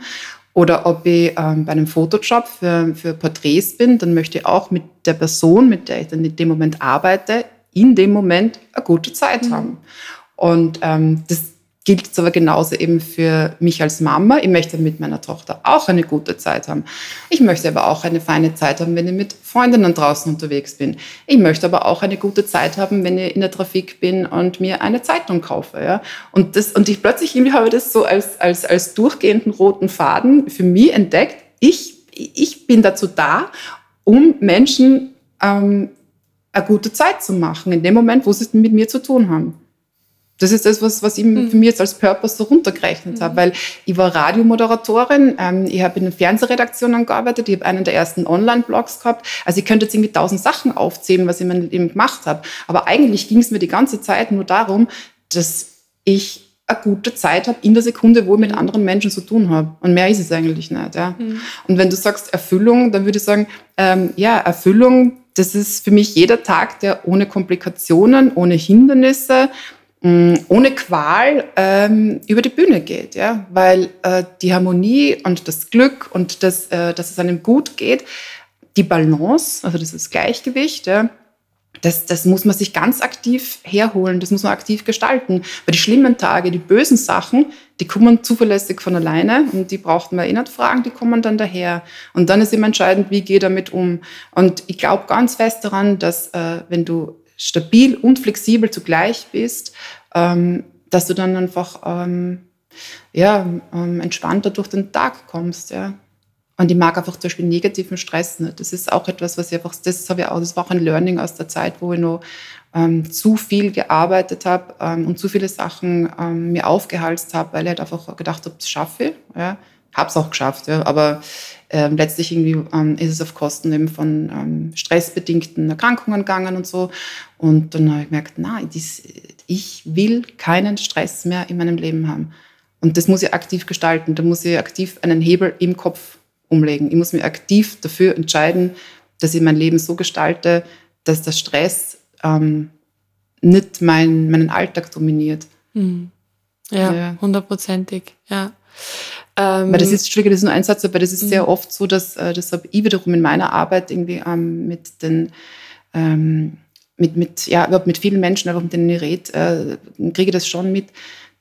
oder ob ich ähm, bei einem Fotojob für, für Porträts bin, dann möchte ich auch mit der Person, mit der ich dann in dem Moment arbeite, in dem Moment eine gute Zeit mhm. haben. Und ähm, das, gilt es aber genauso eben für mich als Mama. Ich möchte mit meiner Tochter auch eine gute Zeit haben. Ich möchte aber auch eine feine Zeit haben, wenn ich mit Freundinnen draußen unterwegs bin. Ich möchte aber auch eine gute Zeit haben, wenn ich in der Trafik bin und mir eine Zeitung kaufe. Ja? Und, das, und ich plötzlich irgendwie habe das so als, als, als durchgehenden roten Faden für mich entdeckt. Ich, ich bin dazu da, um Menschen ähm, eine gute Zeit zu machen, in dem Moment, wo sie es mit mir zu tun haben. Das ist das, was, was ich mhm. für mich jetzt als Purpose so runtergerechnet mhm. habe, weil ich war Radiomoderatorin, ähm, ich habe in den Fernsehredaktionen gearbeitet, ich habe einen der ersten Online-Blogs gehabt. Also ich könnte jetzt irgendwie tausend Sachen aufzählen, was ich in meinem Leben gemacht habe. Aber eigentlich ging es mir die ganze Zeit nur darum, dass ich eine gute Zeit habe in der Sekunde, wo ich mit anderen Menschen zu tun habe. Und mehr ist es eigentlich nicht. Ja. Mhm. Und wenn du sagst Erfüllung, dann würde ich sagen, ähm, ja, Erfüllung, das ist für mich jeder Tag, der ohne Komplikationen, ohne Hindernisse, ohne Qual ähm, über die Bühne geht, ja, weil äh, die Harmonie und das Glück und das, äh, dass es einem gut geht, die Balance, also dieses Gleichgewicht, ja, das, das muss man sich ganz aktiv herholen, das muss man aktiv gestalten. Weil die schlimmen Tage, die bösen Sachen, die kommen zuverlässig von alleine und die braucht man eh nicht fragen, die kommen dann daher. Und dann ist immer entscheidend, wie gehe damit um. Und ich glaube ganz fest daran, dass äh, wenn du stabil und flexibel zugleich bist, ähm, dass du dann einfach ähm, ja, ähm, entspannter durch den Tag kommst. Ja. Und ich mag einfach zum Beispiel negativen Stress nicht. Das ist auch etwas, was ich einfach, das ich auch, das war auch ein Learning aus der Zeit, wo ich noch ähm, zu viel gearbeitet habe ähm, und zu viele Sachen ähm, mir aufgehalst habe, weil ich halt einfach gedacht habe, das schaffe ich. Ja. Habe es auch geschafft, ja. aber ähm, letztlich irgendwie ähm, ist es auf Kosten eben von ähm, stressbedingten Erkrankungen gegangen und so. Und dann habe ich gemerkt, nein, dies, ich will keinen Stress mehr in meinem Leben haben. Und das muss ich aktiv gestalten. Da muss ich aktiv einen Hebel im Kopf umlegen. Ich muss mich aktiv dafür entscheiden, dass ich mein Leben so gestalte, dass der Stress ähm, nicht mein, meinen Alltag dominiert. Mhm. Ja, hundertprozentig, ja. Ähm, weil das ist, Entschuldige, das ist nur ein Satz, aber das ist sehr mhm. oft so, dass, äh, das habe ich wiederum in meiner Arbeit irgendwie ähm, mit den, ähm, mit, mit, ja, überhaupt mit vielen Menschen, einfach mit denen ich rede, äh, kriege das schon mit,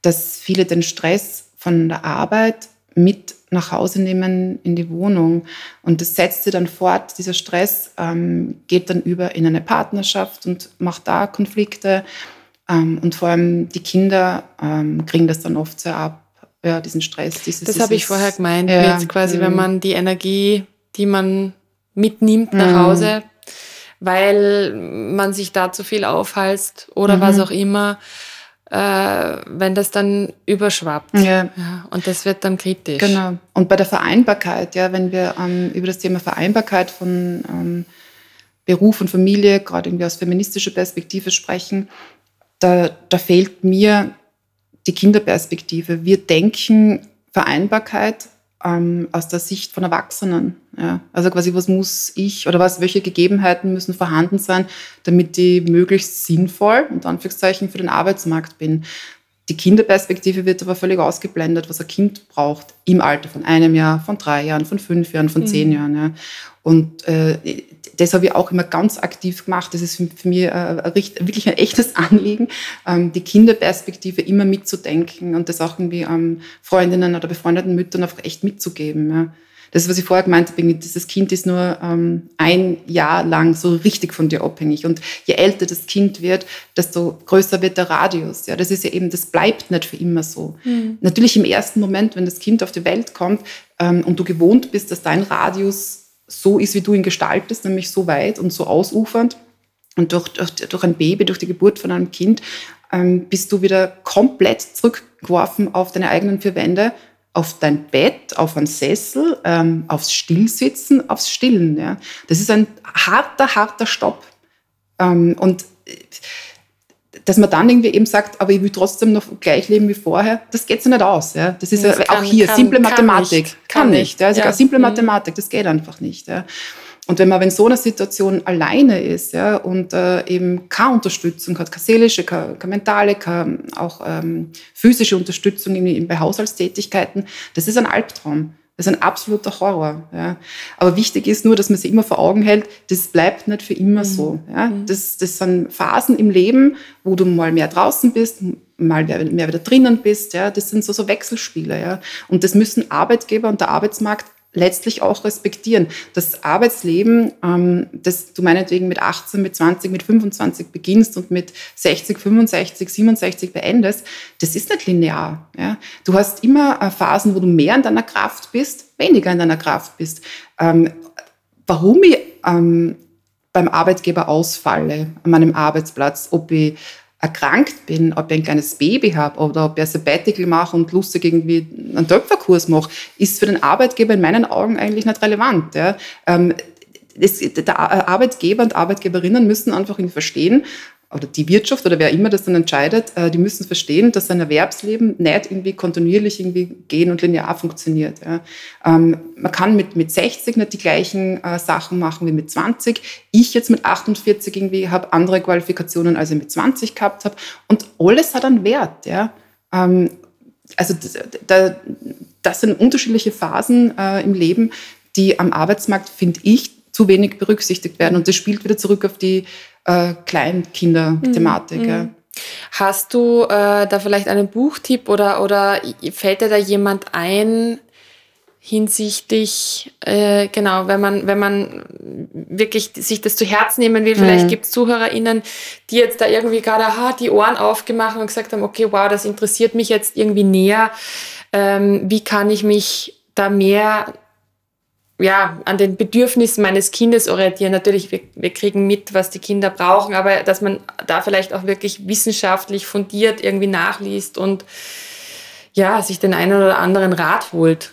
dass viele den Stress von der Arbeit mit nach Hause nehmen in die Wohnung. Und das setzt sich dann fort, dieser Stress ähm, geht dann über in eine Partnerschaft und macht da Konflikte. Ähm, und vor allem die Kinder ähm, kriegen das dann oft sehr ab, ja, diesen Stress. Dieses, das habe ich vorher gemeint, ja, mit quasi, wenn man die Energie, die man mitnimmt nach mhm. Hause, weil man sich da zu viel aufhalst oder mhm. was auch immer, äh, wenn das dann überschwappt. Ja. ja. Und das wird dann kritisch. Genau. Und bei der Vereinbarkeit, ja, wenn wir ähm, über das Thema Vereinbarkeit von ähm, Beruf und Familie, gerade irgendwie aus feministischer Perspektive sprechen, da, da fehlt mir die Kinderperspektive. Wir denken Vereinbarkeit ähm, aus der Sicht von Erwachsenen. Ja. Also quasi, was muss ich oder was, welche Gegebenheiten müssen vorhanden sein, damit ich möglichst sinnvoll, und Anführungszeichen, für den Arbeitsmarkt bin. Die Kinderperspektive wird aber völlig ausgeblendet, was ein Kind braucht im Alter von einem Jahr, von drei Jahren, von fünf Jahren, von mhm. zehn Jahren. Ja. Und äh, das habe ich auch immer ganz aktiv gemacht. Das ist für, für mich äh, wirklich ein echtes Anliegen, ähm, die Kinderperspektive immer mitzudenken und das auch irgendwie ähm, Freundinnen oder befreundeten Müttern einfach echt mitzugeben. Ja. Das, was ich vorher gemeint habe, dieses Kind ist nur ähm, ein Jahr lang so richtig von dir abhängig. Und je älter das Kind wird, desto größer wird der Radius. Ja, das ist ja eben, das bleibt nicht für immer so. Mhm. Natürlich im ersten Moment, wenn das Kind auf die Welt kommt ähm, und du gewohnt bist, dass dein Radius so ist, wie du ihn gestaltest, nämlich so weit und so ausufernd. Und durch, durch, durch ein Baby, durch die Geburt von einem Kind, ähm, bist du wieder komplett zurückgeworfen auf deine eigenen vier Wände, auf dein Bett, auf einen Sessel, ähm, aufs Stillsitzen, aufs Stillen. Ja. Das ist ein harter, harter Stopp. Ähm, und äh, dass man dann irgendwie eben sagt, aber ich will trotzdem noch gleich leben wie vorher, das geht so nicht aus. Ja. Das ist das ja, auch hier kann, simple Mathematik. Kann nicht. Kann nicht ja. Also ja. simple mhm. Mathematik, das geht einfach nicht. Ja. Und wenn man in so einer Situation alleine ist ja, und äh, eben keine Unterstützung hat, keine seelische, keine, keine mentale, keine auch ähm, physische Unterstützung in, bei Haushaltstätigkeiten, das ist ein Albtraum. Das ist ein absoluter Horror. Ja. Aber wichtig ist nur, dass man sich immer vor Augen hält, das bleibt nicht für immer mhm. so. Ja. Mhm. Das, das sind Phasen im Leben, wo du mal mehr draußen bist, mal mehr, mehr wieder drinnen bist. Ja. Das sind so, so Wechselspiele. Ja. Und das müssen Arbeitgeber und der Arbeitsmarkt letztlich auch respektieren. Das Arbeitsleben, ähm, das du meinetwegen mit 18, mit 20, mit 25 beginnst und mit 60, 65, 67 beendest, das ist nicht linear. Ja? Du hast immer äh, Phasen, wo du mehr in deiner Kraft bist, weniger in deiner Kraft bist. Ähm, warum ich ähm, beim Arbeitgeber ausfalle, an meinem Arbeitsplatz, ob ich erkrankt bin, ob ich ein kleines Baby habe oder ob ich ein Sabbatical mache und lustig irgendwie einen Töpferkurs mache, ist für den Arbeitgeber in meinen Augen eigentlich nicht relevant. Ja. Ähm, das, der Arbeitgeber und Arbeitgeberinnen müssen einfach verstehen, oder die Wirtschaft oder wer immer das dann entscheidet, äh, die müssen verstehen, dass ein Erwerbsleben nicht irgendwie kontinuierlich irgendwie gehen und linear funktioniert. Ähm, man kann mit, mit 60 nicht die gleichen äh, Sachen machen wie mit 20. Ich jetzt mit 48 irgendwie habe andere Qualifikationen, als ich mit 20 gehabt habe. Und alles hat einen Wert. Ähm, also da, das sind unterschiedliche Phasen äh, im Leben, die am Arbeitsmarkt, finde ich, zu wenig berücksichtigt werden. Und das spielt wieder zurück auf die äh, Kleinkinder-Thematik. Mhm. Ja. Hast du äh, da vielleicht einen Buchtipp oder, oder fällt dir da jemand ein hinsichtlich, äh, genau, wenn man, wenn man wirklich sich das zu Herzen nehmen will, vielleicht mhm. gibt es ZuhörerInnen, die jetzt da irgendwie gerade aha, die Ohren aufgemacht und gesagt haben, okay, wow, das interessiert mich jetzt irgendwie näher. Ähm, wie kann ich mich da mehr ja, an den Bedürfnissen meines Kindes orientieren. Natürlich, wir, wir kriegen mit, was die Kinder brauchen, aber dass man da vielleicht auch wirklich wissenschaftlich fundiert irgendwie nachliest und ja, sich den einen oder anderen Rat holt.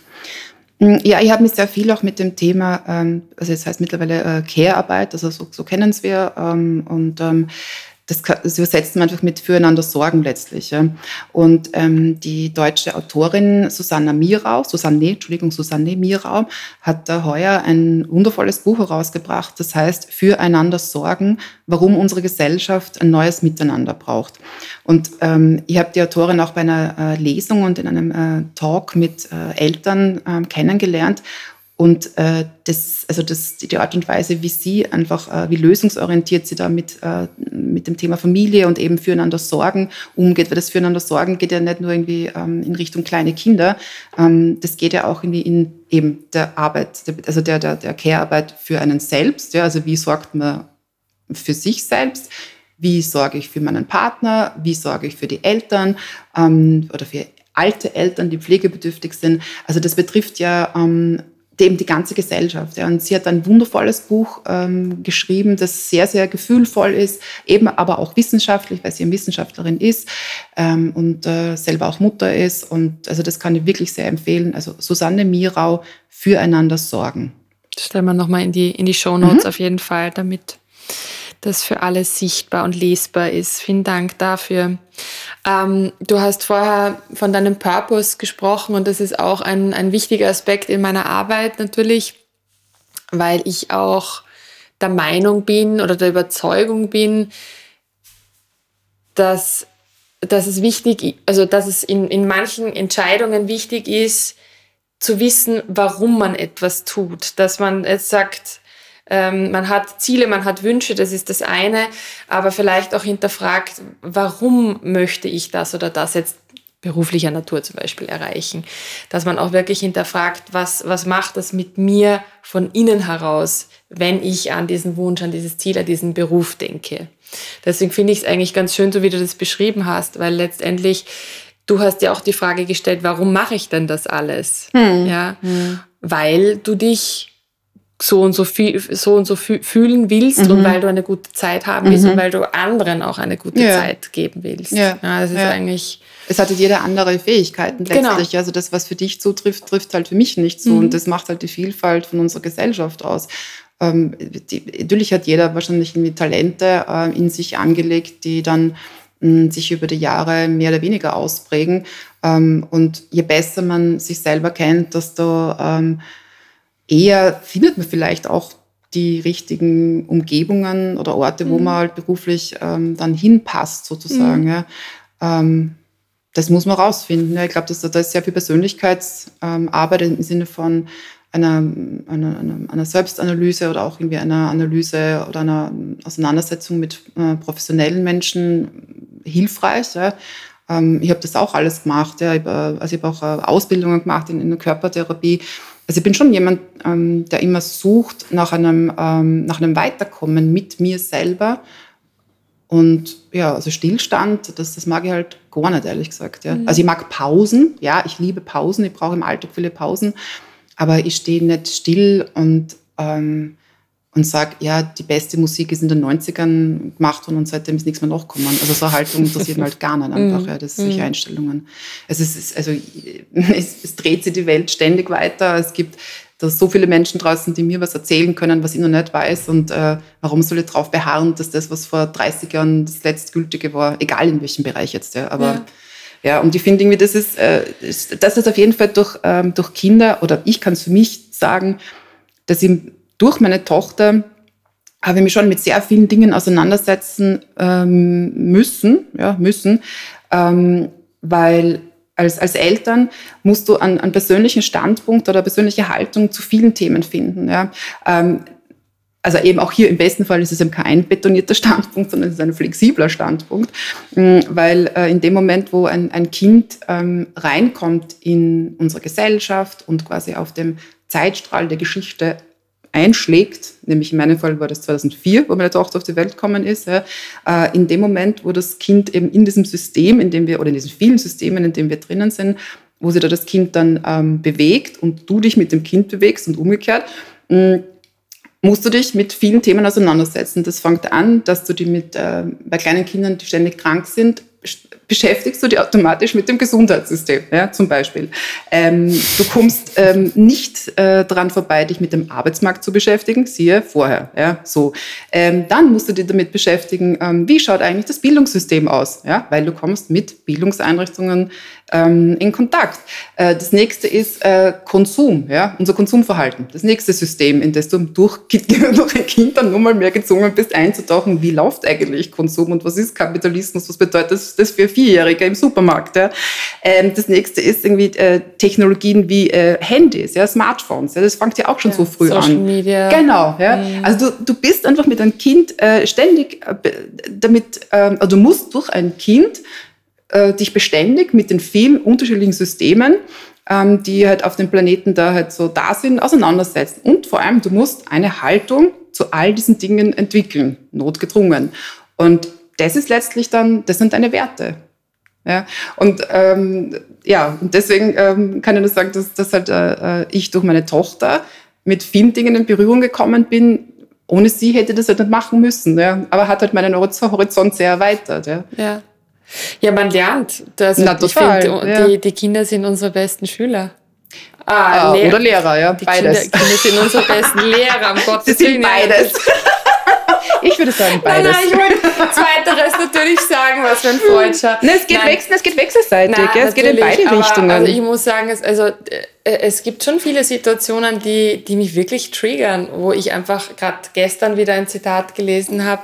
Mm, ja, ich habe mich sehr viel auch mit dem Thema, ähm, also das heißt mittlerweile äh, Care-Arbeit, also so, so kennen es wir. Ähm, und ähm, das, das übersetzt man einfach mit füreinander sorgen letztlich. Ja. Und ähm, die deutsche Autorin Susanna Mirau, Susanne, Entschuldigung, Susanne Mirau, hat da heuer ein wundervolles Buch herausgebracht, das heißt Füreinander sorgen, warum unsere Gesellschaft ein neues Miteinander braucht. Und ähm, ich habe die Autorin auch bei einer äh, Lesung und in einem äh, Talk mit äh, Eltern äh, kennengelernt. Und äh, das, also das, die Art und Weise, wie sie einfach, äh, wie lösungsorientiert sie da mit, äh, mit dem Thema Familie und eben füreinander Sorgen umgeht, weil das füreinander Sorgen geht ja nicht nur irgendwie ähm, in Richtung kleine Kinder, ähm, das geht ja auch irgendwie in eben der Arbeit, also der, der, der Care-Arbeit für einen selbst, ja, also wie sorgt man für sich selbst, wie sorge ich für meinen Partner, wie sorge ich für die Eltern ähm, oder für alte Eltern, die pflegebedürftig sind. Also das betrifft ja ähm, eben die ganze Gesellschaft. Ja. Und sie hat ein wundervolles Buch ähm, geschrieben, das sehr, sehr gefühlvoll ist, eben aber auch wissenschaftlich, weil sie eine Wissenschaftlerin ist ähm, und äh, selber auch Mutter ist. Und also das kann ich wirklich sehr empfehlen. Also Susanne Mirau, Füreinander sorgen. Das stellen wir nochmal in die, in die Show Notes mhm. auf jeden Fall, damit das für alle sichtbar und lesbar ist. Vielen Dank dafür. Ähm, du hast vorher von deinem Purpose gesprochen und das ist auch ein, ein wichtiger Aspekt in meiner Arbeit natürlich, weil ich auch der Meinung bin oder der Überzeugung bin, dass, dass es wichtig, also dass es in, in manchen Entscheidungen wichtig ist, zu wissen, warum man etwas tut. Dass man jetzt sagt, ähm, man hat Ziele, man hat Wünsche, das ist das eine, aber vielleicht auch hinterfragt, warum möchte ich das oder das jetzt beruflicher Natur zum Beispiel erreichen. Dass man auch wirklich hinterfragt, was, was macht das mit mir von innen heraus, wenn ich an diesen Wunsch, an dieses Ziel, an diesen Beruf denke. Deswegen finde ich es eigentlich ganz schön, so wie du das beschrieben hast, weil letztendlich du hast ja auch die Frage gestellt, warum mache ich denn das alles? Hm. Ja, hm. weil du dich so und so, viel, so, und so fühlen willst mhm. und weil du eine gute Zeit haben willst mhm. und weil du anderen auch eine gute ja. Zeit geben willst. Ja, ja das ist ja. eigentlich. Es hat jeder andere Fähigkeiten genau. letztlich. Genau. Also das, was für dich zutrifft, trifft halt für mich nicht zu. Mhm. Und das macht halt die Vielfalt von unserer Gesellschaft aus. Ähm, die, natürlich hat jeder wahrscheinlich irgendwie Talente äh, in sich angelegt, die dann mh, sich über die Jahre mehr oder weniger ausprägen. Ähm, und je besser man sich selber kennt, desto ähm, eher findet man vielleicht auch die richtigen Umgebungen oder Orte, wo mhm. man halt beruflich ähm, dann hinpasst, sozusagen. Mhm. Ja. Ähm, das muss man rausfinden. Ja. Ich glaube, da ist sehr viel Persönlichkeitsarbeit ähm, im Sinne von einer, einer, einer, Selbstanalyse oder auch irgendwie einer Analyse oder einer Auseinandersetzung mit äh, professionellen Menschen hilfreich. Ja. Ähm, ich habe das auch alles gemacht. Ich habe, äh, also ich habe auch äh, Ausbildungen gemacht in, in der Körpertherapie also ich bin schon jemand, ähm, der immer sucht nach einem, ähm, nach einem Weiterkommen mit mir selber. Und ja, also Stillstand, das, das mag ich halt gar nicht, ehrlich gesagt. Ja. Mhm. Also ich mag Pausen, ja, ich liebe Pausen, ich brauche im Alltag viele Pausen, aber ich stehe nicht still und ähm, und sage, ja, die beste Musik ist in den 90ern gemacht worden und seitdem ist nichts mehr nachgekommen. Also so eine Haltung interessiert mich halt gar nicht einfach, ja, das sind solche mhm. Einstellungen. Also, es, ist, also es, es, dreht sich die Welt ständig weiter. Es gibt da so viele Menschen draußen, die mir was erzählen können, was ich noch nicht weiß. Und äh, warum soll ich darauf beharren, dass das, was vor 30 Jahren das Letztgültige war, egal in welchem Bereich jetzt, ja. Aber ja, ja und ich finde irgendwie, das ist, äh, das ist auf jeden Fall durch, ähm, durch Kinder, oder ich kann es für mich sagen, dass ich durch meine Tochter habe ich mich schon mit sehr vielen Dingen auseinandersetzen ähm, müssen, ja, müssen, ähm, weil als, als Eltern musst du einen, einen persönlichen Standpunkt oder persönliche Haltung zu vielen Themen finden. Ja. Ähm, also eben auch hier im besten Fall ist es eben kein betonierter Standpunkt, sondern es ist ein flexibler Standpunkt, mm, weil äh, in dem Moment, wo ein, ein Kind ähm, reinkommt in unsere Gesellschaft und quasi auf dem Zeitstrahl der Geschichte einschlägt, nämlich in meinem Fall war das 2004, wo meine Tochter auf die Welt gekommen ist, ja, äh, in dem Moment, wo das Kind eben in diesem System, in dem wir, oder in diesen vielen Systemen, in denen wir drinnen sind, wo sich da das Kind dann ähm, bewegt und du dich mit dem Kind bewegst und umgekehrt, mm, musst du dich mit vielen Themen auseinandersetzen. Das fängt an, dass du die mit, äh, bei kleinen Kindern, die ständig krank sind, beschäftigst du dich automatisch mit dem Gesundheitssystem, ja, zum Beispiel. Ähm, du kommst ähm, nicht äh, daran vorbei, dich mit dem Arbeitsmarkt zu beschäftigen, siehe vorher. Ja, so. Ähm, dann musst du dich damit beschäftigen, ähm, wie schaut eigentlich das Bildungssystem aus, ja, weil du kommst mit Bildungseinrichtungen ähm, in Kontakt. Äh, das nächste ist äh, Konsum, ja, unser Konsumverhalten. Das nächste System, in das du durch, durch ein Kind dann nur mal mehr gezwungen bist, einzutauchen, wie läuft eigentlich Konsum und was ist Kapitalismus, was bedeutet das, das für Vierjährige im Supermarkt. Ja. Ähm, das nächste ist irgendwie äh, Technologien wie äh, Handys, ja, Smartphones. Ja, das fängt ja auch schon ja, so früh Social an. Media. Genau. Ja. Mhm. Also du, du bist einfach mit einem Kind äh, ständig äh, damit, ähm, also du musst durch ein Kind äh, dich beständig mit den vielen unterschiedlichen Systemen, ähm, die halt auf dem Planeten da halt so da sind, auseinandersetzen. Und vor allem, du musst eine Haltung zu all diesen Dingen entwickeln, notgedrungen. Und das ist letztlich dann, das sind deine Werte. Ja, und ähm, ja, und deswegen ähm, kann ich nur sagen, dass, dass halt äh, ich durch meine Tochter mit vielen Dingen in Berührung gekommen bin. Ohne sie hätte ich das halt nicht machen müssen. Ja. Aber hat halt meinen Horizont sehr erweitert. Ja. ja. Ja, man lernt. Also Na, ich finde, ja. die, die Kinder sind unsere besten Schüler. Ah, ah Lehr oder Lehrer, ja, die beides. Kinder, Kinder sind unsere besten Lehrer, um Gottes Sie sind beides. Ich würde sagen beides. Nein, nein, ich wollte zweiteres natürlich sagen, was für ein Freudscher. Nein, es geht, wechseln, es geht wechselseitig, nein, es geht in beide Richtungen. Also ich muss sagen, es, also, äh, es gibt schon viele Situationen, die, die mich wirklich triggern, wo ich einfach gerade gestern wieder ein Zitat gelesen habe,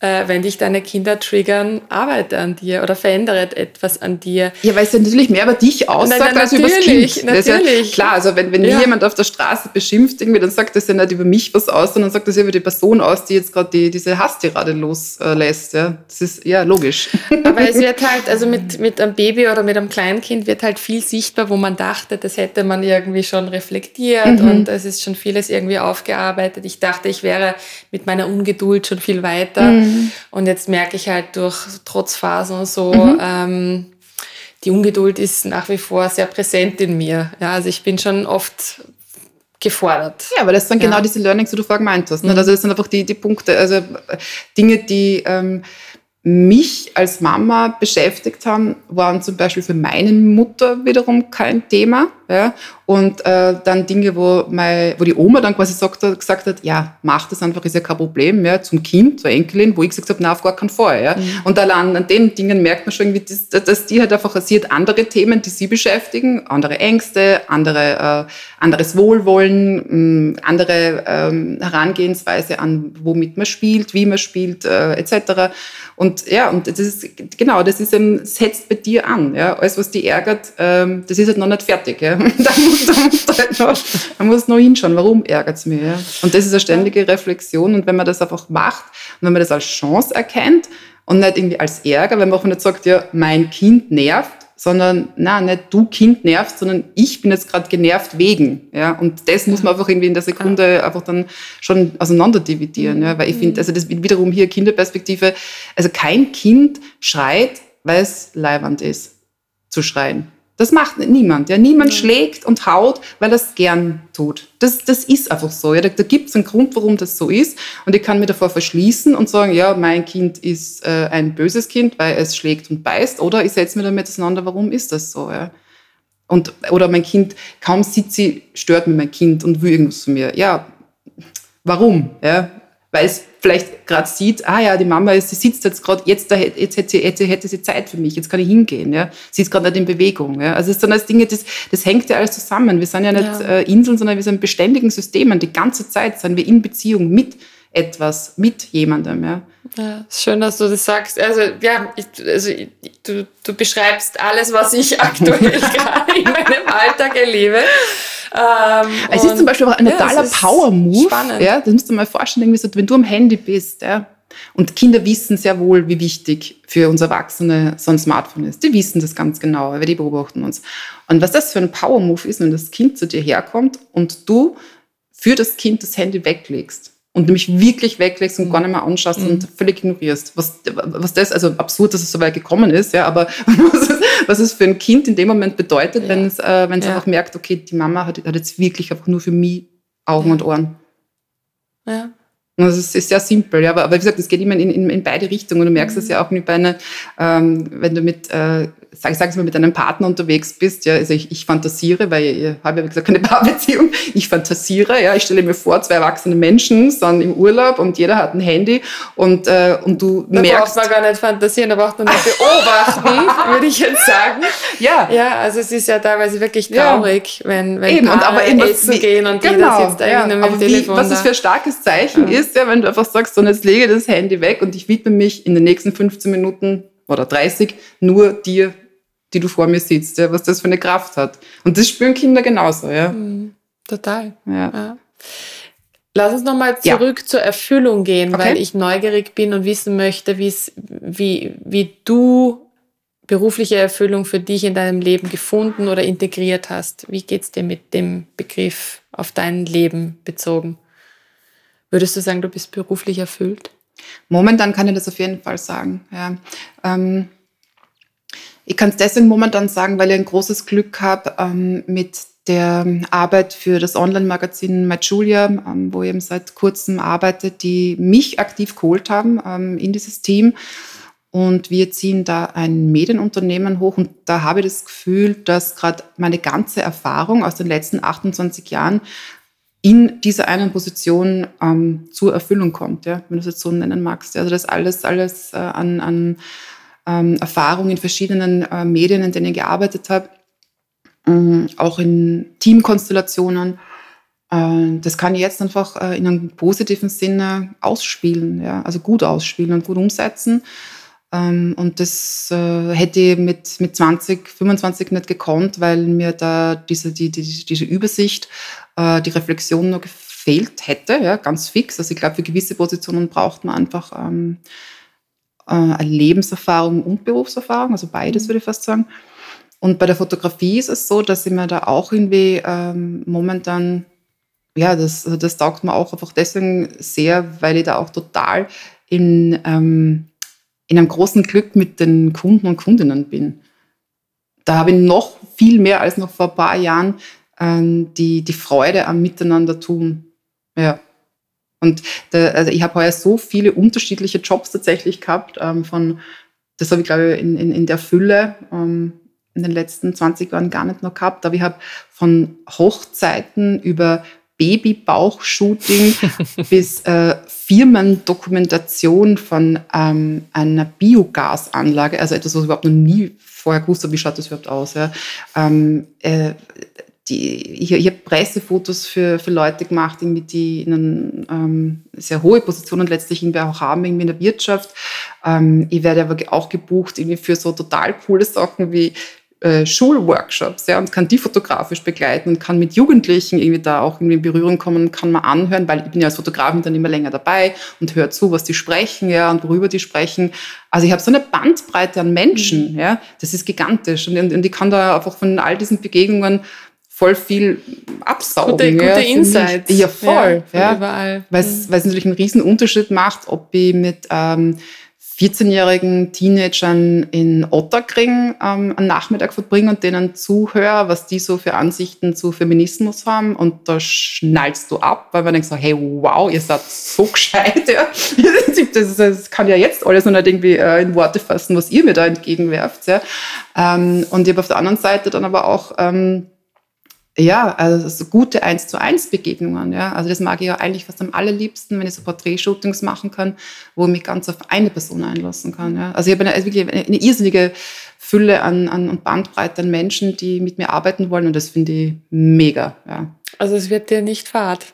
äh, wenn dich deine Kinder triggern, arbeite an dir oder verändere etwas an dir. Ja, weil es ja natürlich mehr über dich aussagt nein, nein, als über das Kind. Natürlich. Ja klar, also wenn, wenn ja. jemand auf der Straße beschimpft, irgendwie, dann sagt das ja nicht über mich was aus, sondern sagt das ja über die Person aus, die jetzt gerade die, diese Hasstirade loslässt. ja. Das ist ja logisch. Aber es wird halt, also mit, mit einem Baby oder mit einem Kleinkind wird halt viel sichtbar, wo man dachte, das hätte man irgendwie schon reflektiert mhm. und es ist schon vieles irgendwie aufgearbeitet. Ich dachte, ich wäre mit meiner Ungeduld schon viel weiter. Mhm. Mhm. Und jetzt merke ich halt durch Trotzphasen und so, mhm. ähm, die Ungeduld ist nach wie vor sehr präsent in mir. Ja, also ich bin schon oft gefordert. Ja, aber das sind ja. genau diese Learnings, die du vorher gemeint hast. Ne? Mhm. Also das sind einfach die, die Punkte, also Dinge, die ähm, mich als Mama beschäftigt haben, waren zum Beispiel für meine Mutter wiederum kein Thema. Ja? Und äh, dann Dinge, wo, mein, wo die Oma dann quasi sagt, gesagt hat, ja, mach das einfach, ist ja kein Problem, ja, zum Kind, zur Enkelin, wo ich gesagt habe, na, auf gar keinen Fall. Ja? Mhm. Und allein an den Dingen merkt man schon irgendwie, dass, dass die halt einfach, sie hat andere Themen, die sie beschäftigen, andere Ängste, andere, äh, anderes Wohlwollen, mh, mm, andere ähm, Herangehensweise an, womit man spielt, wie man spielt, äh, etc. Und ja, und das ist, genau, das ist eben, setzt bei dir an, ja. Alles, was dich ärgert, ähm, das ist halt noch nicht fertig, ja. Da muss, da muss, halt noch, da muss noch hinschauen, warum ärgert es mich, ja. Und das ist eine ständige Reflexion und wenn man das einfach macht und wenn man das als Chance erkennt und nicht irgendwie als Ärger, wenn man auch nicht sagt, ja, mein Kind nervt, sondern na nicht du Kind nervst, sondern ich bin jetzt gerade genervt wegen. Ja? Und das muss man einfach irgendwie in der Sekunde einfach dann schon auseinander dividieren. Ja? Weil ich finde, mhm. also das wiederum hier Kinderperspektive, also kein Kind schreit, weil es leiwand ist, zu schreien. Das macht niemand. Ja. Niemand ja. schlägt und haut, weil er es gern tut. Das, das ist einfach so. Ja. Da, da gibt es einen Grund, warum das so ist. Und ich kann mir davor verschließen und sagen, ja, mein Kind ist äh, ein böses Kind, weil es schlägt und beißt. Oder ich setze mir damit auseinander, warum ist das so. Ja. Und, oder mein Kind, kaum sieht sie, stört mir mein Kind und will irgendwas von mir. Ja, warum? Ja, weil es vielleicht gerade sieht, ah ja, die Mama, sie sitzt jetzt gerade, jetzt, da, jetzt hätte, sie, hätte, hätte sie Zeit für mich, jetzt kann ich hingehen. Ja? Sie ist gerade nicht in Bewegung. Ja? Also es sind alles Dinge, das, das hängt ja alles zusammen. Wir sind ja nicht ja. Äh, Inseln, sondern wir sind beständigen Systemen. Die ganze Zeit sind wir in Beziehung mit etwas, mit jemandem. Ja? Ja, schön, dass du das sagst. Also ja, ich, also, du, du beschreibst alles, was ich aktuell gerade in meinem Alltag erlebe. Ähm, es ist zum Beispiel auch ein ja, totaler Power-Move. Ja, das musst du mal vorstellen, so, wenn du am Handy bist, ja, und Kinder wissen sehr wohl, wie wichtig für uns Erwachsene so ein Smartphone ist. Die wissen das ganz genau, weil die beobachten uns. Und was das für ein Power-Move ist, wenn das Kind zu dir herkommt und du für das Kind das Handy weglegst und nämlich wirklich weglegst und mhm. gar nicht mehr anschaust mhm. und völlig ignorierst. Was, was das, also absurd, dass es so weit gekommen ist, ja, aber was es, für ein Kind in dem Moment bedeutet, ja. wenn es, äh, wenn es ja. einfach merkt, okay, die Mama hat, hat jetzt wirklich einfach nur für mich Augen ja. und Ohren. Ja. Und das ist, ist sehr simpel, ja, aber, aber wie gesagt, es geht immer in, in, in beide Richtungen. Du merkst es mhm. ja auch nicht bei einer, ähm, wenn du mit äh, sag, sag mal, mit einem Partner unterwegs bist, ja, also ich, ich fantasiere, weil ich habe ja wie gesagt keine Paarbeziehung, ich fantasiere, ja, ich stelle mir vor, zwei erwachsene Menschen sind im Urlaub und jeder hat ein Handy und, äh, und du da merkst... Da braucht man gar nicht fantasieren, da braucht man nur beobachten, würde ich jetzt sagen. Ja. Ja, also es ist ja teilweise wirklich traurig, ja. wenn, wenn eben, und aber eben, essen wie, gehen und genau, jeder sitzt eigentlich ja, nur mit dem Telefon Was es für ein starkes Zeichen ja. ist, ja, wenn du einfach sagst, so, jetzt lege das Handy weg und ich widme mich in den nächsten 15 Minuten oder 30 nur dir, die du vor mir sitzt, ja, was das für eine Kraft hat. Und das spüren Kinder genauso, ja. Mhm, total. Ja. ja. Lass uns nochmal zurück ja. zur Erfüllung gehen, okay. weil ich neugierig bin und wissen möchte, wie, wie du berufliche Erfüllung für dich in deinem Leben gefunden oder integriert hast. Wie geht es dir mit dem Begriff auf dein Leben bezogen? Würdest du sagen, du bist beruflich erfüllt? Momentan kann ich das auf jeden Fall sagen. Ja. Ähm, ich kann es deswegen momentan sagen, weil ich ein großes Glück habe ähm, mit der Arbeit für das Online-Magazin My Julia, ähm, wo ich eben seit kurzem arbeite, die mich aktiv geholt haben ähm, in dieses Team. Und wir ziehen da ein Medienunternehmen hoch und da habe ich das Gefühl, dass gerade meine ganze Erfahrung aus den letzten 28 Jahren in dieser einen Position ähm, zur Erfüllung kommt, ja, wenn du es jetzt so nennen magst. Also das alles, alles äh, an, an ähm, Erfahrung in verschiedenen äh, Medien, in denen ich gearbeitet habe, ähm, auch in Teamkonstellationen. Äh, das kann ich jetzt einfach äh, in einem positiven Sinne ausspielen, ja, also gut ausspielen und gut umsetzen. Ähm, und das äh, hätte ich mit, mit 20, 25 nicht gekonnt, weil mir da diese, die, die, diese Übersicht, äh, die Reflexion noch gefehlt hätte, ja, ganz fix. Also ich glaube, für gewisse Positionen braucht man einfach ähm, äh, Lebenserfahrung und Berufserfahrung, also beides mhm. würde ich fast sagen. Und bei der Fotografie ist es so, dass ich mir da auch irgendwie ähm, momentan, ja, das, also das taugt mir auch einfach deswegen sehr, weil ich da auch total in, ähm, in einem großen Glück mit den Kunden und Kundinnen bin. Da habe ich noch viel mehr als noch vor ein paar Jahren ähm, die, die Freude am Miteinander tun. Ja. Und da, also ich habe heuer so viele unterschiedliche Jobs tatsächlich gehabt, ähm, von, das habe ich glaube ich in, in, in der Fülle ähm, in den letzten 20 Jahren gar nicht noch gehabt, aber ich habe von Hochzeiten über Babybauchshooting bis äh, Firmendokumentation von ähm, einer Biogasanlage, also etwas, was ich überhaupt noch nie vorher gewusst habe, wie schaut das überhaupt aus. Ja? Ähm, äh, die, ich, ich habe Pressefotos für, für Leute gemacht, irgendwie, die in einen, ähm, sehr hohe Positionen letztlich irgendwie auch haben irgendwie in der Wirtschaft. Ähm, ich werde aber auch gebucht irgendwie für so total coole Sachen wie äh, Schulworkshops ja, und kann die fotografisch begleiten und kann mit Jugendlichen irgendwie da auch irgendwie in Berührung kommen und kann mal anhören, weil ich bin ja als Fotografin dann immer länger dabei und höre zu, was die sprechen ja, und worüber die sprechen. Also ich habe so eine Bandbreite an Menschen, mhm. ja, das ist gigantisch und, und ich kann da einfach von all diesen Begegnungen voll viel absaugen. Gute, gute ja, Insights. Ja, voll. Ja, ja. Überall. Weil es mhm. natürlich einen riesen Unterschied macht, ob ich mit ähm, 14-jährigen Teenagern in Otterkring ähm, einen Nachmittag verbringe und denen zuhöre, was die so für Ansichten zu Feminismus haben. Und da schnallst du ab, weil man denkt so, hey, wow, ihr seid so gescheit. Ja. Das, das kann ja jetzt alles noch nicht irgendwie äh, in Worte fassen, was ihr mir da entgegenwerft. Ja. Ähm, und ich habe auf der anderen Seite dann aber auch ähm, ja, also so gute eins zu eins Begegnungen. Ja. Also das mag ich ja eigentlich fast am allerliebsten, wenn ich so Porträtshootings machen kann, wo ich mich ganz auf eine Person einlassen kann. Ja. Also ich habe eine, wirklich eine, eine irrsinnige Fülle an, an und Bandbreite an Menschen, die mit mir arbeiten wollen und das finde ich mega. Ja. Also es wird dir nicht fad?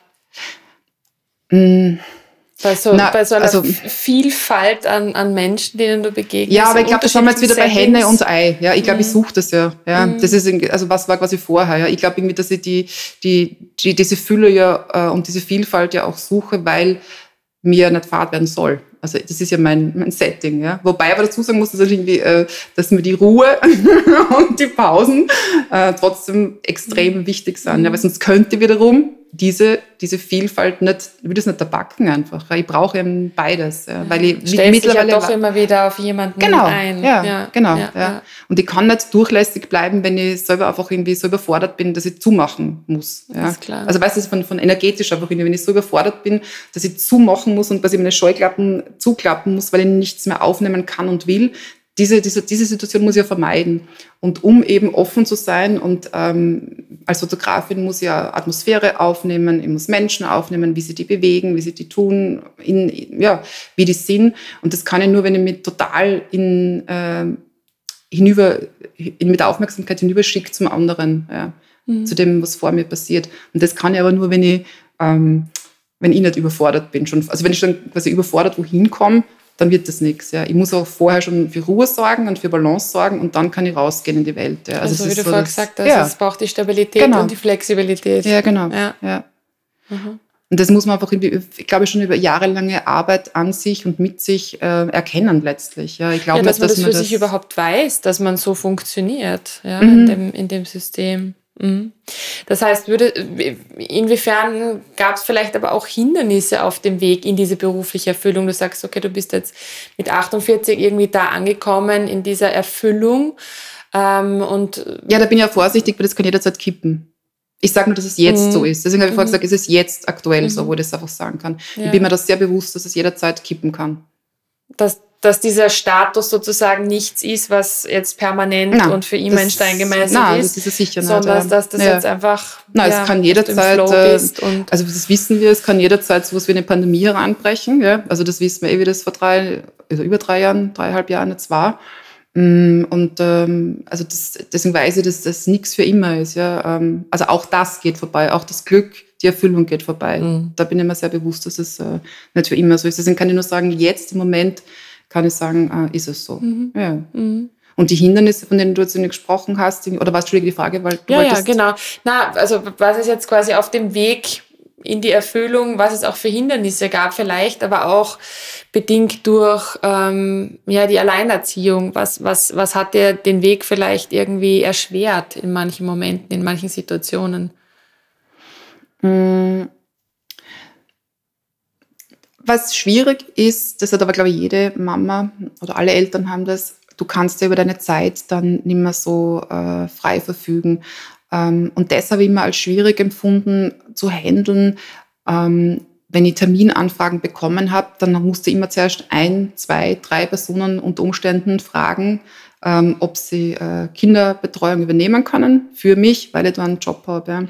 Mm. Bei so, Na, bei so einer also, Vielfalt an, an Menschen, denen du begegnest. Ja, aber ich glaube, das haben wir jetzt wieder bei Henne und Ei. Ja, ich glaube, mm. ich suche das ja. ja. Mm. Das ist, also was war quasi vorher. Ja. Ich glaube irgendwie, dass ich die, die, die, diese Fülle ja äh, und diese Vielfalt ja auch suche, weil mir nicht fad werden soll. Also das ist ja mein, mein Setting. Ja. Wobei aber dazu sagen muss, dass, irgendwie, äh, dass mir die Ruhe und die Pausen äh, trotzdem extrem wichtig sind. Ja, weil sonst könnte wiederum diese, diese Vielfalt nicht, ich will das nicht erbacken einfach. Ich brauche eben beides. Ja, weil ich Stellst mittlerweile ja doch immer wieder auf jemanden genau, ein. Ja, ja genau. Ja, ja. Und ich kann nicht durchlässig bleiben, wenn ich selber einfach irgendwie so überfordert bin, dass ich zumachen muss. Ja. Das ist klar. Also weißt du, von, von energetisch einfach wenn ich so überfordert bin, dass ich zumachen muss und quasi meine Scheuklappen zuklappen muss, weil ich nichts mehr aufnehmen kann und will, diese, diese, diese Situation muss ich ja vermeiden. Und um eben offen zu sein und ähm, als Fotografin muss ich ja Atmosphäre aufnehmen, ich muss Menschen aufnehmen, wie sie die bewegen, wie sie die tun, in, ja, wie die sind. Und das kann ich nur, wenn ich mich total in, äh, hinüber, in, mit Aufmerksamkeit hinüberschicke zum anderen, ja, mhm. zu dem, was vor mir passiert. Und das kann ich aber nur, wenn ich, ähm, wenn ich nicht überfordert bin. Schon, also wenn ich schon quasi überfordert wohin komme, dann wird das nichts. Ja. Ich muss auch vorher schon für Ruhe sorgen und für Balance sorgen und dann kann ich rausgehen in die Welt. Ja. Also, also wie du so vorher gesagt hast, ja. es braucht die Stabilität genau. und die Flexibilität. Ja, genau. Ja. ja. Mhm. Und das muss man einfach, ich glaube, schon über jahrelange Arbeit an sich und mit sich äh, erkennen letztlich. Ja, ich glaube, ja, dass, man das für sich überhaupt weiß, dass man so funktioniert ja, mhm. in, dem, in dem System. Mhm. Das heißt, würde, inwiefern gab es vielleicht aber auch Hindernisse auf dem Weg in diese berufliche Erfüllung? Du sagst, okay, du bist jetzt mit 48 irgendwie da angekommen in dieser Erfüllung. Ähm, und ja, da bin ich ja vorsichtig, weil das kann jederzeit kippen. Ich sage nur, dass es jetzt mhm. so ist. Deswegen habe ich vorher mhm. gesagt, es ist jetzt aktuell mhm. so, wo ich das einfach sagen kann. Ja. Ich bin mir das sehr bewusst, dass es jederzeit kippen kann. Dass, dass dieser Status sozusagen nichts ist, was jetzt permanent Nein, und für immer in Stein gemeißelt nein, ist, das ist sondern dass das ja. jetzt einfach Nein, ja, es kann jederzeit, äh, also das wissen wir, es kann jederzeit so was wie eine Pandemie reinbrechen. Ja? Also das wissen wir eh, wie das vor drei, also über drei Jahren, dreieinhalb Jahren jetzt war. Mm, und ähm, also das, deswegen weiß ich, dass das nichts für immer ist. Ja? Ähm, also auch das geht vorbei, auch das Glück, die Erfüllung geht vorbei. Mhm. Da bin ich mir sehr bewusst, dass es äh, nicht für immer so ist. Deswegen kann ich nur sagen, jetzt im Moment kann ich sagen, äh, ist es so. Mhm. Ja. Mhm. Und die Hindernisse, von denen du jetzt gesprochen hast, oder was, Entschuldige, die Frage, weil du Ja, ja, genau. Na, also was ist jetzt quasi auf dem Weg in die Erfüllung, was es auch für Hindernisse gab vielleicht, aber auch bedingt durch ähm, ja, die Alleinerziehung. Was, was, was hat dir den Weg vielleicht irgendwie erschwert in manchen Momenten, in manchen Situationen? Mmh was schwierig ist, das hat aber, glaube ich, jede Mama oder alle Eltern haben das, du kannst ja über deine Zeit dann nicht mehr so äh, frei verfügen. Ähm, und das habe ich immer als schwierig empfunden zu handeln. Ähm, wenn ich Terminanfragen bekommen habe, dann musste ich immer zuerst ein, zwei, drei Personen unter Umständen fragen, ähm, ob sie äh, Kinderbetreuung übernehmen können für mich, weil ich da einen Job habe. Ja.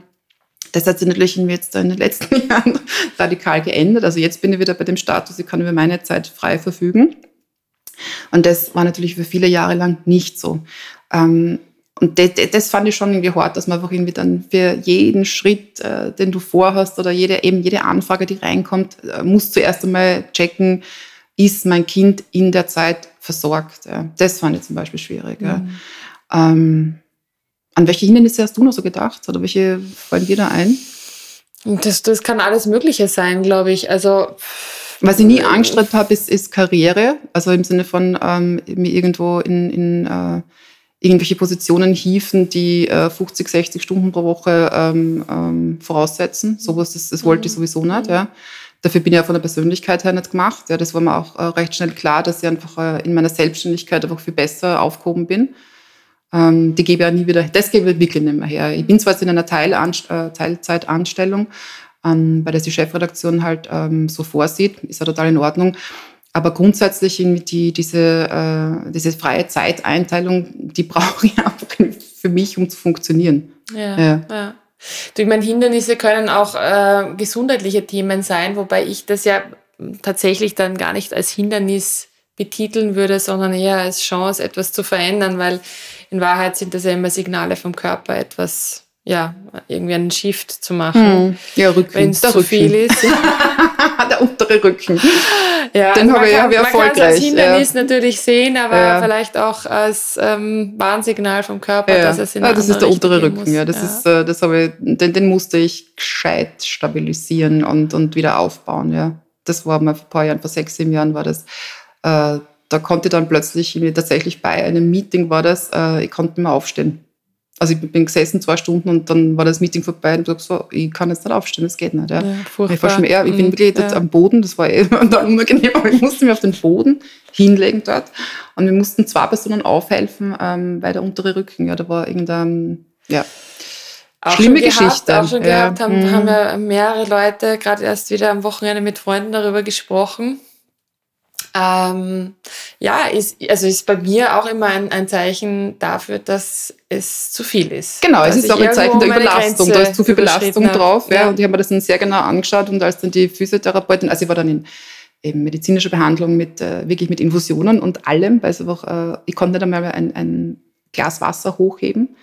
Das hat sich natürlich jetzt in den letzten Jahren radikal geändert. Also jetzt bin ich wieder bei dem Status, ich kann über meine Zeit frei verfügen. Und das war natürlich für viele Jahre lang nicht so. Ähm, und das, das, fand ich schon irgendwie hart, dass man einfach irgendwie dann für jeden Schritt, äh, den du vorhast oder jede, eben jede Anfrage, die reinkommt, äh, muss zuerst einmal checken, ist mein Kind in der Zeit versorgt. Das fand ich zum Beispiel schwierig. Mhm. Ähm, an welche Hindernisse hast du noch so gedacht oder welche fallen dir da ein? Das, das kann alles Mögliche sein, glaube ich. Also was ich nie angestrebt habe, ist, ist Karriere. Also im Sinne von ähm, mir irgendwo in, in äh, irgendwelche Positionen hieven, die äh, 50, 60 Stunden pro Woche ähm, ähm, voraussetzen. Sowas, das, das wollte ich mhm. sowieso nicht. Ja. Dafür bin ich ja von der Persönlichkeit her nicht gemacht. Ja, das war mir auch äh, recht schnell klar, dass ich einfach äh, in meiner Selbstständigkeit einfach viel besser aufgehoben bin. Ähm, die gebe ich ja nie wieder, das gebe ich wirklich nicht mehr her. Ich bin zwar jetzt in einer Teilanst äh, Teilzeitanstellung, ähm, weil das die Chefredaktion halt ähm, so vorsieht, ist ja total in Ordnung. Aber grundsätzlich die, diese, äh, diese freie Zeiteinteilung, die brauche ich einfach für mich, um zu funktionieren. Ja, ja. ja. Ich meine, Hindernisse können auch äh, gesundheitliche Themen sein, wobei ich das ja tatsächlich dann gar nicht als Hindernis betiteln würde, sondern eher als Chance, etwas zu verändern, weil in Wahrheit sind das ja immer Signale vom Körper, etwas, ja, irgendwie einen Shift zu machen. Hm. Ja, Rücken. Wenn es zu viel ist. der untere Rücken. Ja, Den also habe ich, hab ich erfolgreich. Man kann es als Hindernis ja. natürlich sehen, aber ja. vielleicht auch als ähm, Warnsignal vom Körper, ja. dass es in ja, Das ist der untere Rücken, muss. ja. Das ist, äh, das habe ich, den, den musste ich gescheit stabilisieren und, und wieder aufbauen, ja. Das war mal vor ein paar Jahren, vor sechs, sieben Jahren war das. Äh, da konnte ich dann plötzlich, tatsächlich bei einem Meeting war das, äh, ich konnte nicht mehr aufstehen. Also ich bin gesessen zwei Stunden und dann war das Meeting vorbei und ich so, ich kann jetzt nicht aufstehen, das geht nicht. Ja. Ja, ich, war schon eher, ich bin mhm, wirklich ja. am Boden, das war eh dann unangenehm, aber ich musste mich auf den Boden hinlegen dort und wir mussten zwei Personen aufhelfen, ähm, weil der untere Rücken, ja, da war irgendein, ja, auch schlimme gehabt, Geschichte. Auch schon gehabt, haben, mhm. haben ja mehrere Leute gerade erst wieder am Wochenende mit Freunden darüber gesprochen ähm, ja, ist, also ist bei mir auch immer ein, ein Zeichen dafür, dass es zu viel ist. Genau, es ist auch ein Zeichen der Überlastung. Da ist zu viel Belastung drauf. Ja. ja. Und ich habe mir das dann sehr genau angeschaut und als dann die Physiotherapeutin, also ich war dann in eben medizinischer Behandlung mit äh, wirklich mit Infusionen und allem, weil es einfach, äh, ich konnte nicht einmal ein, ein Glas Wasser hochheben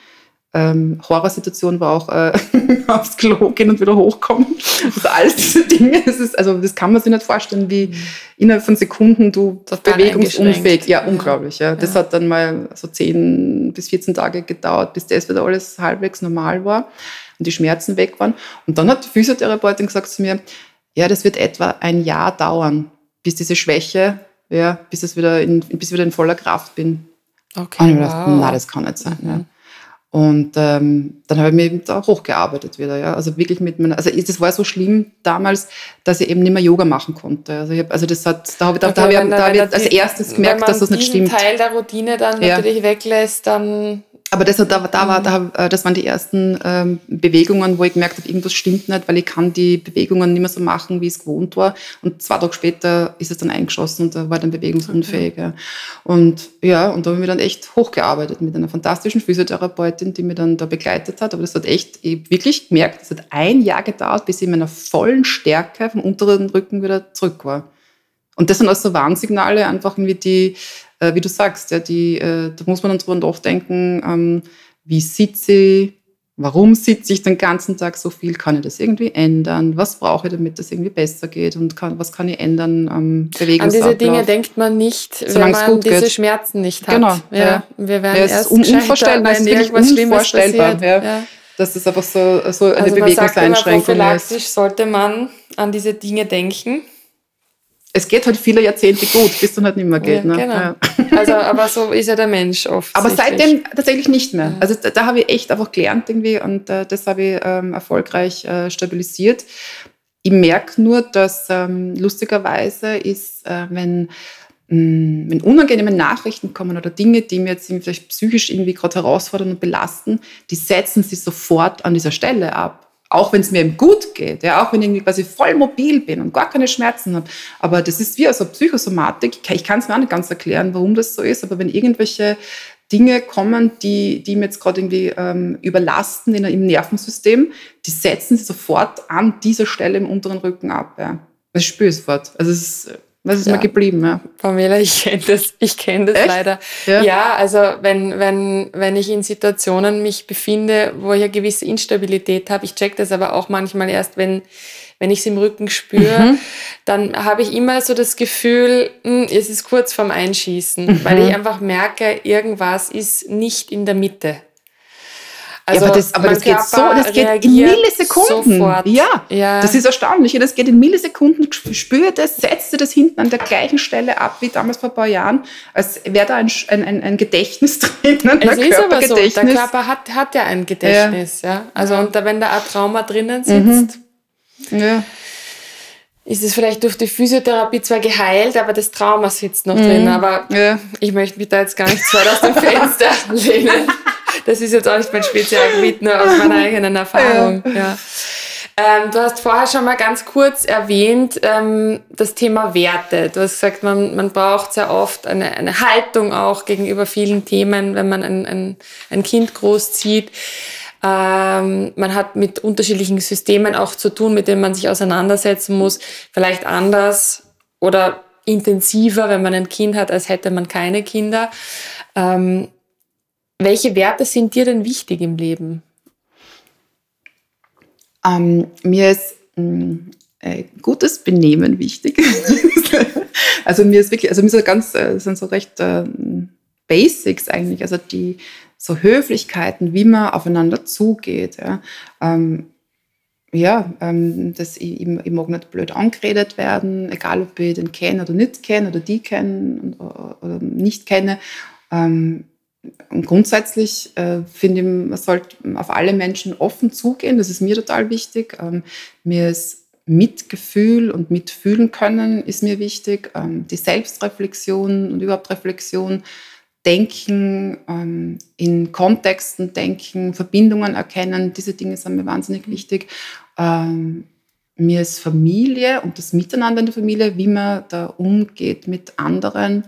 ähm, Horrorsituation war auch äh, aufs Klo gehen und wieder hochkommen. Also alles diese Dinge. Das ist, also das kann man sich nicht vorstellen, wie mhm. innerhalb von Sekunden du bewegungsunfähig. Ja, unglaublich. Ja. Das ja. hat dann mal so 10 bis 14 Tage gedauert, bis das wieder alles halbwegs normal war und die Schmerzen weg waren. Und dann hat die Physiotherapeutin gesagt zu mir, ja, das wird etwa ein Jahr dauern, bis diese Schwäche, ja, bis, es wieder in, bis ich wieder in voller Kraft bin. Okay, und ich wow. gedacht, na, das kann nicht sein. Mhm. Ja. Und ähm, dann habe ich mich eben da hochgearbeitet wieder. Ja. Also wirklich mit meiner, also das war so schlimm damals, dass ich eben nicht mehr Yoga machen konnte. Also, ich hab, also das hat, da habe ich, da, okay, da hab ich, da hab ich als erstes gemerkt, dass das nicht stimmt. Wenn man Teil der Routine dann ja. natürlich weglässt, dann aber das, da, da war, da, äh, das waren die ersten ähm, Bewegungen, wo ich gemerkt habe, irgendwas stimmt nicht, weil ich kann die Bewegungen nicht mehr so machen, wie es gewohnt war. Und zwei Tage später ist es dann eingeschossen und da war dann bewegungsunfähig. Okay. Und ja, und da habe ich mich dann echt hochgearbeitet mit einer fantastischen Physiotherapeutin, die mich dann da begleitet hat. Aber das hat echt, ich wirklich gemerkt, es hat ein Jahr gedauert, bis ich in meiner vollen Stärke vom unteren Rücken wieder zurück war. Und das sind also Warnsignale, einfach irgendwie die, wie du sagst, ja, die, äh, da muss man dann drüber nachdenken, ähm, wie sitze ich, warum sitze ich den ganzen Tag so viel, kann ich das irgendwie ändern, was brauche ich, damit das irgendwie besser geht und kann, was kann ich ändern am Bewegungsablauf. An diese Dinge denkt man nicht, Solange wenn man diese geht. Schmerzen nicht hat. Genau. Ja, ja. Wir werden ja, es erst ist unvorstellbar, es ist wirklich unvorstellbar. Ja. Ja. Dass es einfach so, so eine also Bewegungseinschränkung ist. sollte man an diese Dinge denken es geht halt viele Jahrzehnte gut, bis dann halt nicht mehr geht. Ja, ne? genau. Ja. Also, aber so ist ja der Mensch oft. Aber seitdem tatsächlich nicht mehr. Also da, da habe ich echt einfach gelernt irgendwie und äh, das habe ich ähm, erfolgreich äh, stabilisiert. Ich merke nur, dass ähm, lustigerweise ist, äh, wenn, mh, mm, wenn unangenehme Nachrichten kommen oder Dinge, die mir jetzt vielleicht psychisch irgendwie gerade herausfordern und belasten, die setzen sich sofort an dieser Stelle ab auch wenn es mir eben gut geht, ja, auch wenn ich irgendwie quasi voll mobil bin und gar keine Schmerzen habe. Aber das ist wie also Psychosomatik. Ich kann es mir auch nicht ganz erklären, warum das so ist, aber wenn irgendwelche Dinge kommen, die, die mir jetzt gerade irgendwie ähm, überlasten in, im Nervensystem, die setzen sie sofort an dieser Stelle im unteren Rücken ab. Ja. Ich spüre es fort. Also es ist was ist ja. mir geblieben? Ja. Pamela, ich kenne das, ich kenne das leider. Ja. ja, also wenn, wenn, wenn ich in Situationen mich befinde, wo ich eine gewisse Instabilität habe, ich check das aber auch manchmal erst, wenn, wenn ich es im Rücken spüre, mhm. dann habe ich immer so das Gefühl, mh, hm, es ist kurz vorm Einschießen, mhm. weil ich einfach merke, irgendwas ist nicht in der Mitte. Also ja, aber das, aber das geht so, das geht in Millisekunden. Sofort. Ja, ja, das ist erstaunlich. Das geht in Millisekunden. Spürt es, setzt das hinten an der gleichen Stelle ab wie damals vor ein paar Jahren, als wäre da ein, ein, ein Gedächtnis drin. Ein es ist aber so, der Körper hat, hat ja ein Gedächtnis. Ja. ja. Also und da, wenn da ein Trauma drinnen sitzt, mhm. ja. ist es vielleicht durch die Physiotherapie zwar geheilt, aber das Trauma sitzt noch mhm. drin. Aber ja. ich möchte mich da jetzt gar nicht zu weit aus dem Fenster lehnen. Das ist jetzt auch nicht mein Spezialgebiet, nur aus meiner eigenen Erfahrung. Ja. ja. Ähm, du hast vorher schon mal ganz kurz erwähnt, ähm, das Thema Werte. Du hast gesagt, man, man braucht sehr oft eine, eine Haltung auch gegenüber vielen Themen, wenn man ein, ein, ein Kind großzieht. Ähm, man hat mit unterschiedlichen Systemen auch zu tun, mit denen man sich auseinandersetzen muss. Vielleicht anders oder intensiver, wenn man ein Kind hat, als hätte man keine Kinder. Ähm, welche Werte sind dir denn wichtig im Leben? Ähm, mir ist mh, äh, gutes Benehmen wichtig. also mir ist wirklich, also mir sind ganz, äh, sind so recht äh, Basics eigentlich, also die so Höflichkeiten, wie man aufeinander zugeht. Ja, ähm, ja ähm, dass ich, ich, ich, mag nicht blöd angeredet werden, egal ob ich den kenne oder nicht kenne oder die kennen oder, oder nicht kenne. Ähm, grundsätzlich äh, finde ich, man sollte auf alle Menschen offen zugehen. Das ist mir total wichtig. Ähm, mir ist Mitgefühl und Mitfühlen können ist mir wichtig. Ähm, die Selbstreflexion und überhaupt Reflexion, Denken, ähm, in Kontexten denken, Verbindungen erkennen, diese Dinge sind mir wahnsinnig wichtig. Ähm, mir ist Familie und das Miteinander in der Familie, wie man da umgeht mit anderen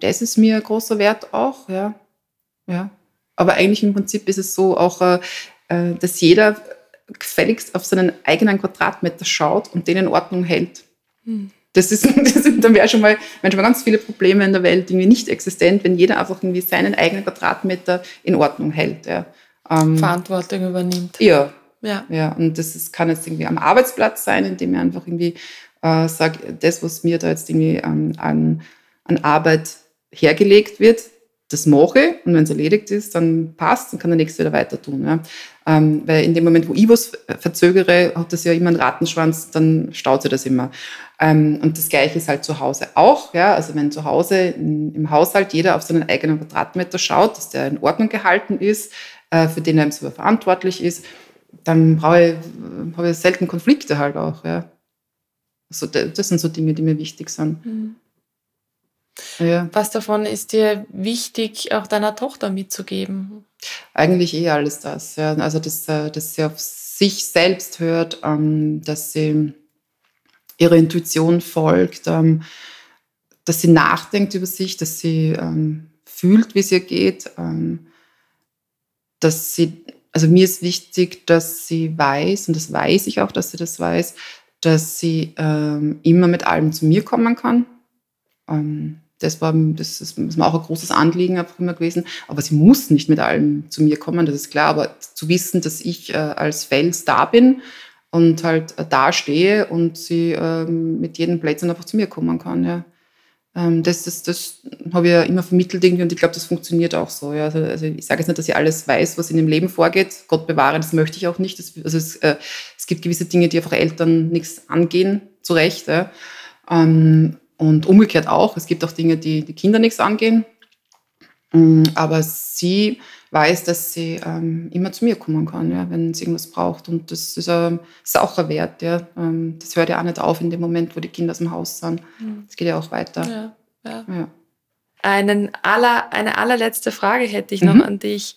das ist mir ein großer Wert auch, ja. ja. Aber eigentlich im Prinzip ist es so auch, äh, äh, dass jeder gefälligst auf seinen eigenen Quadratmeter schaut und den in Ordnung hält. Hm. Das ist, das ist, dann wäre schon mal, wären schon mal ganz viele Probleme in der Welt irgendwie nicht existent, wenn jeder einfach irgendwie seinen eigenen Quadratmeter in Ordnung hält. Ja. Ähm, Verantwortung übernimmt. Ja. Ja. ja. Und das ist, kann jetzt irgendwie am Arbeitsplatz sein, indem ich einfach irgendwie äh, sage, das, was mir da jetzt irgendwie ähm, an an Arbeit hergelegt wird, das mache und wenn es erledigt ist, dann passt, dann kann der Nächste wieder weiter tun. Ja. Ähm, weil in dem Moment, wo ich was verzögere, hat das ja immer einen Rattenschwanz, dann staut sich das immer. Ähm, und das Gleiche ist halt zu Hause auch. Ja. Also wenn zu Hause in, im Haushalt jeder auf seinen eigenen Quadratmeter schaut, dass der in Ordnung gehalten ist, äh, für den er selber verantwortlich ist, dann brauche ich, habe ich selten Konflikte halt auch. Ja. Also das sind so Dinge, die mir wichtig sind. Mhm. Ja. Was davon ist dir wichtig, auch deiner Tochter mitzugeben? Eigentlich eh alles das. Ja. Also, dass, äh, dass sie auf sich selbst hört, ähm, dass sie ihrer Intuition folgt, ähm, dass sie nachdenkt über sich, dass sie ähm, fühlt, wie es ihr geht, dass sie, also mir ist wichtig, dass sie weiß, und das weiß ich auch, dass sie das weiß, dass sie immer mit allem zu mir kommen kann das war, das ist, das war auch ein großes Anliegen einfach immer gewesen. Aber sie muss nicht mit allem zu mir kommen, das ist klar. Aber zu wissen, dass ich äh, als Fels da bin und halt äh, da stehe und sie äh, mit jedem Plätzchen einfach zu mir kommen kann, ja. Ähm, das, das, das habe ich ja immer vermittelt irgendwie und ich glaube, das funktioniert auch so. Ja. Also, also ich sage jetzt nicht, dass ich alles weiß, was in dem Leben vorgeht. Gott bewahre, das möchte ich auch nicht. Das, also es, äh, es gibt gewisse Dinge, die einfach Eltern nichts angehen, zu Recht. Ja. Ähm, und umgekehrt auch. Es gibt auch Dinge, die die Kinder nichts angehen. Mm, aber sie weiß, dass sie ähm, immer zu mir kommen kann, ja, wenn sie irgendwas braucht. Und das ist, ähm, ist auch ein Wert. Ja. Ähm, das hört ja auch nicht auf in dem Moment, wo die Kinder aus dem Haus sind. Mhm. Das geht ja auch weiter. Ja, ja. Einen aller, eine allerletzte Frage hätte ich noch mhm. an dich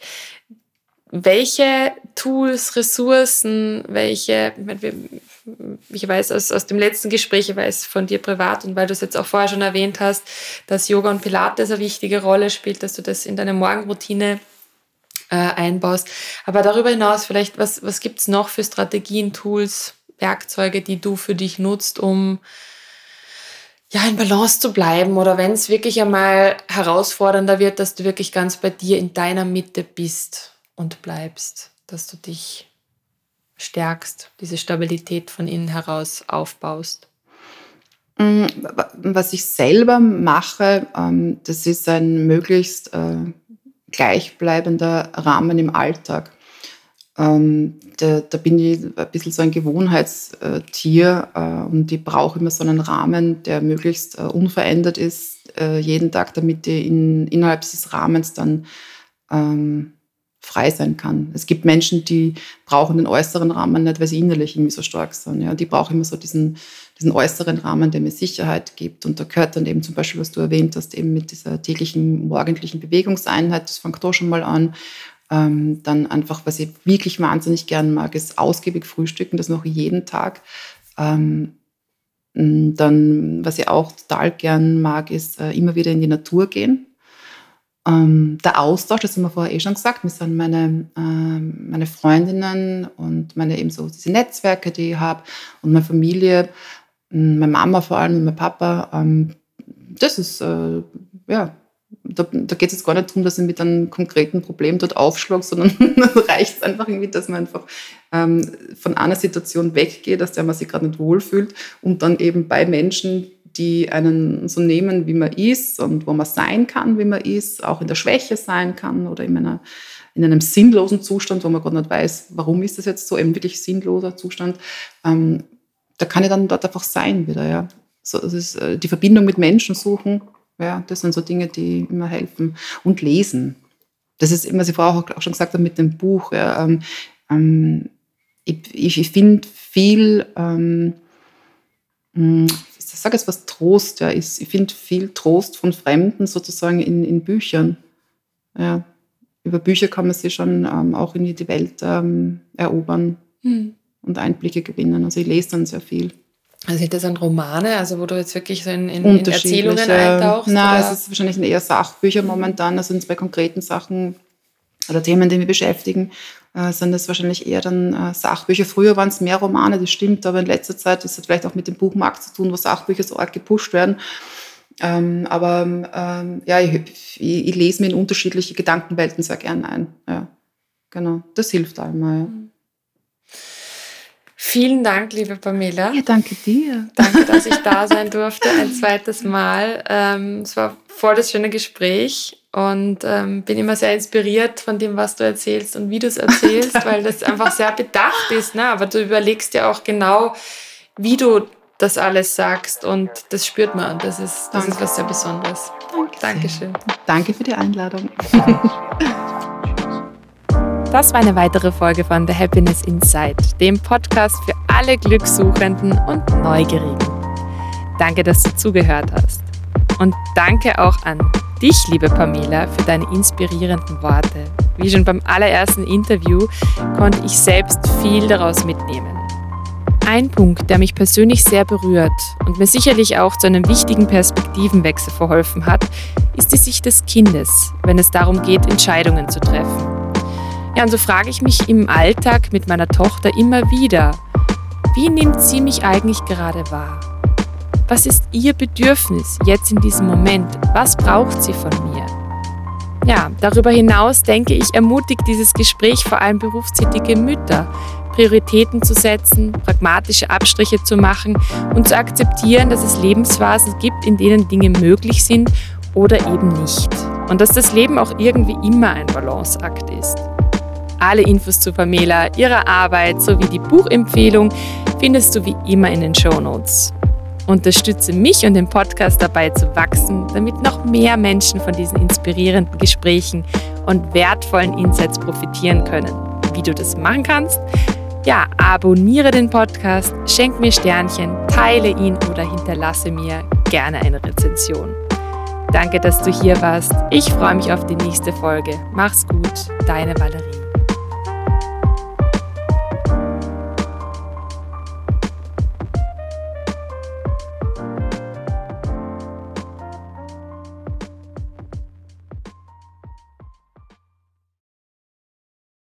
welche Tools, Ressourcen, welche, ich weiß aus, aus dem letzten Gespräch, ich weiß von dir privat und weil du es jetzt auch vorher schon erwähnt hast, dass Yoga und Pilates eine wichtige Rolle spielt, dass du das in deine Morgenroutine äh, einbaust. Aber darüber hinaus vielleicht, was, was gibt's noch für Strategien, Tools, Werkzeuge, die du für dich nutzt, um ja, in Balance zu bleiben oder wenn es wirklich einmal herausfordernder wird, dass du wirklich ganz bei dir in deiner Mitte bist? und bleibst, dass du dich stärkst, diese Stabilität von innen heraus aufbaust? Mm, was ich selber mache, ähm, das ist ein möglichst äh, gleichbleibender Rahmen im Alltag. Ähm, da, da, bin ich ein bisschen so ein Gewohnheitstier äh, und ich brauche immer so einen Rahmen, der möglichst äh, unverändert ist, jeden Tag, damit ich in, innerhalb dieses Rahmens dann ähm, frei sein kann. Es gibt Menschen, die brauchen den äußeren Rahmen nicht, weil sie innerlich irgendwie so stark sind. Ja, die brauchen immer so diesen, diesen äußeren Rahmen, der mir Sicherheit gibt. Und da gehört dann eben zum Beispiel, was du erwähnt hast, eben mit dieser täglichen morgendlichen Bewegungseinheit, das fängt da schon mal an. Ähm, dann einfach, was ich wirklich wahnsinnig gern mag, ist ausgiebig frühstücken, das noch jeden Tag. Ähm, dann, was ich auch total gern mag, ist äh, immer wieder in die Natur gehen. Ähm, der Austausch, das haben wir vorher eh schon gesagt, wir sind meine, äh, meine Freundinnen und meine eben so diese Netzwerke, die ich habe und meine Familie, meine Mama vor allem und mein Papa. Ähm, das ist, äh, ja, da, da geht es jetzt gar nicht darum, dass ich mit einem konkreten Problem dort aufschlage, sondern reicht es einfach irgendwie, dass man einfach ähm, von einer Situation weggeht, dass der man sich gerade nicht wohlfühlt und dann eben bei Menschen, die einen so nehmen, wie man ist und wo man sein kann, wie man ist, auch in der Schwäche sein kann oder in, einer, in einem sinnlosen Zustand, wo man gerade nicht weiß, warum ist das jetzt so, eben wirklich sinnloser Zustand, ähm, da kann ich dann dort einfach sein wieder. Ja. So, das ist äh, die Verbindung mit Menschen suchen, ja, das sind so Dinge, die immer helfen. Und lesen. Das ist immer, was ich vorher auch schon gesagt habe mit dem Buch. Ja, ähm, ähm, ich, ich finde viel, ähm, hm, sage jetzt was Trost ja, ist. Ich finde viel Trost von Fremden sozusagen in, in Büchern. Ja, über Bücher kann man sich schon ähm, auch in die Welt ähm, erobern mhm. und Einblicke gewinnen. Also ich lese dann sehr viel. Also sind das dann Romane, also wo du jetzt wirklich so in, in, in Erzählungen eintauchst? Nein, es ist wahrscheinlich eher Sachbücher momentan. Das sind zwei konkreten Sachen oder Themen, die mich beschäftigen, äh, sind das wahrscheinlich eher dann äh, Sachbücher. Früher waren es mehr Romane, das stimmt, aber in letzter Zeit ist es vielleicht auch mit dem Buchmarkt zu tun, wo Sachbücher so arg gepusht werden. Ähm, aber ähm, ja, ich, ich, ich, lese mir in unterschiedliche Gedankenwelten sehr gern ein. Ja, genau, das hilft einmal. Ja. Mhm. Vielen Dank, liebe Pamela. Ja, danke dir. Danke, dass ich da sein durfte, ein zweites Mal. Ähm, es war voll das schöne Gespräch und ähm, bin immer sehr inspiriert von dem, was du erzählst und wie du es erzählst, weil das einfach sehr bedacht ist. Ne? Aber du überlegst ja auch genau, wie du das alles sagst und das spürt man. Das ist, das ist was sehr Besonderes. Danke Dankeschön. Danke für die Einladung. Das war eine weitere Folge von The Happiness Inside, dem Podcast für alle Glückssuchenden und Neugierigen. Danke, dass du zugehört hast. Und danke auch an dich, liebe Pamela, für deine inspirierenden Worte. Wie schon beim allerersten Interview konnte ich selbst viel daraus mitnehmen. Ein Punkt, der mich persönlich sehr berührt und mir sicherlich auch zu einem wichtigen Perspektivenwechsel verholfen hat, ist die Sicht des Kindes, wenn es darum geht, Entscheidungen zu treffen. Ja, und so frage ich mich im Alltag mit meiner Tochter immer wieder, wie nimmt sie mich eigentlich gerade wahr? Was ist ihr Bedürfnis jetzt in diesem Moment? Was braucht sie von mir? Ja, darüber hinaus denke ich, ermutigt dieses Gespräch vor allem berufstätige Mütter, Prioritäten zu setzen, pragmatische Abstriche zu machen und zu akzeptieren, dass es Lebensphasen gibt, in denen Dinge möglich sind oder eben nicht. Und dass das Leben auch irgendwie immer ein Balanceakt ist. Alle Infos zu Pamela, ihrer Arbeit sowie die Buchempfehlung findest du wie immer in den Show Notes. Unterstütze mich und den Podcast dabei zu wachsen, damit noch mehr Menschen von diesen inspirierenden Gesprächen und wertvollen Insights profitieren können. Wie du das machen kannst? Ja, abonniere den Podcast, schenk mir Sternchen, teile ihn oder hinterlasse mir gerne eine Rezension. Danke, dass du hier warst. Ich freue mich auf die nächste Folge. Mach's gut, deine Valerie.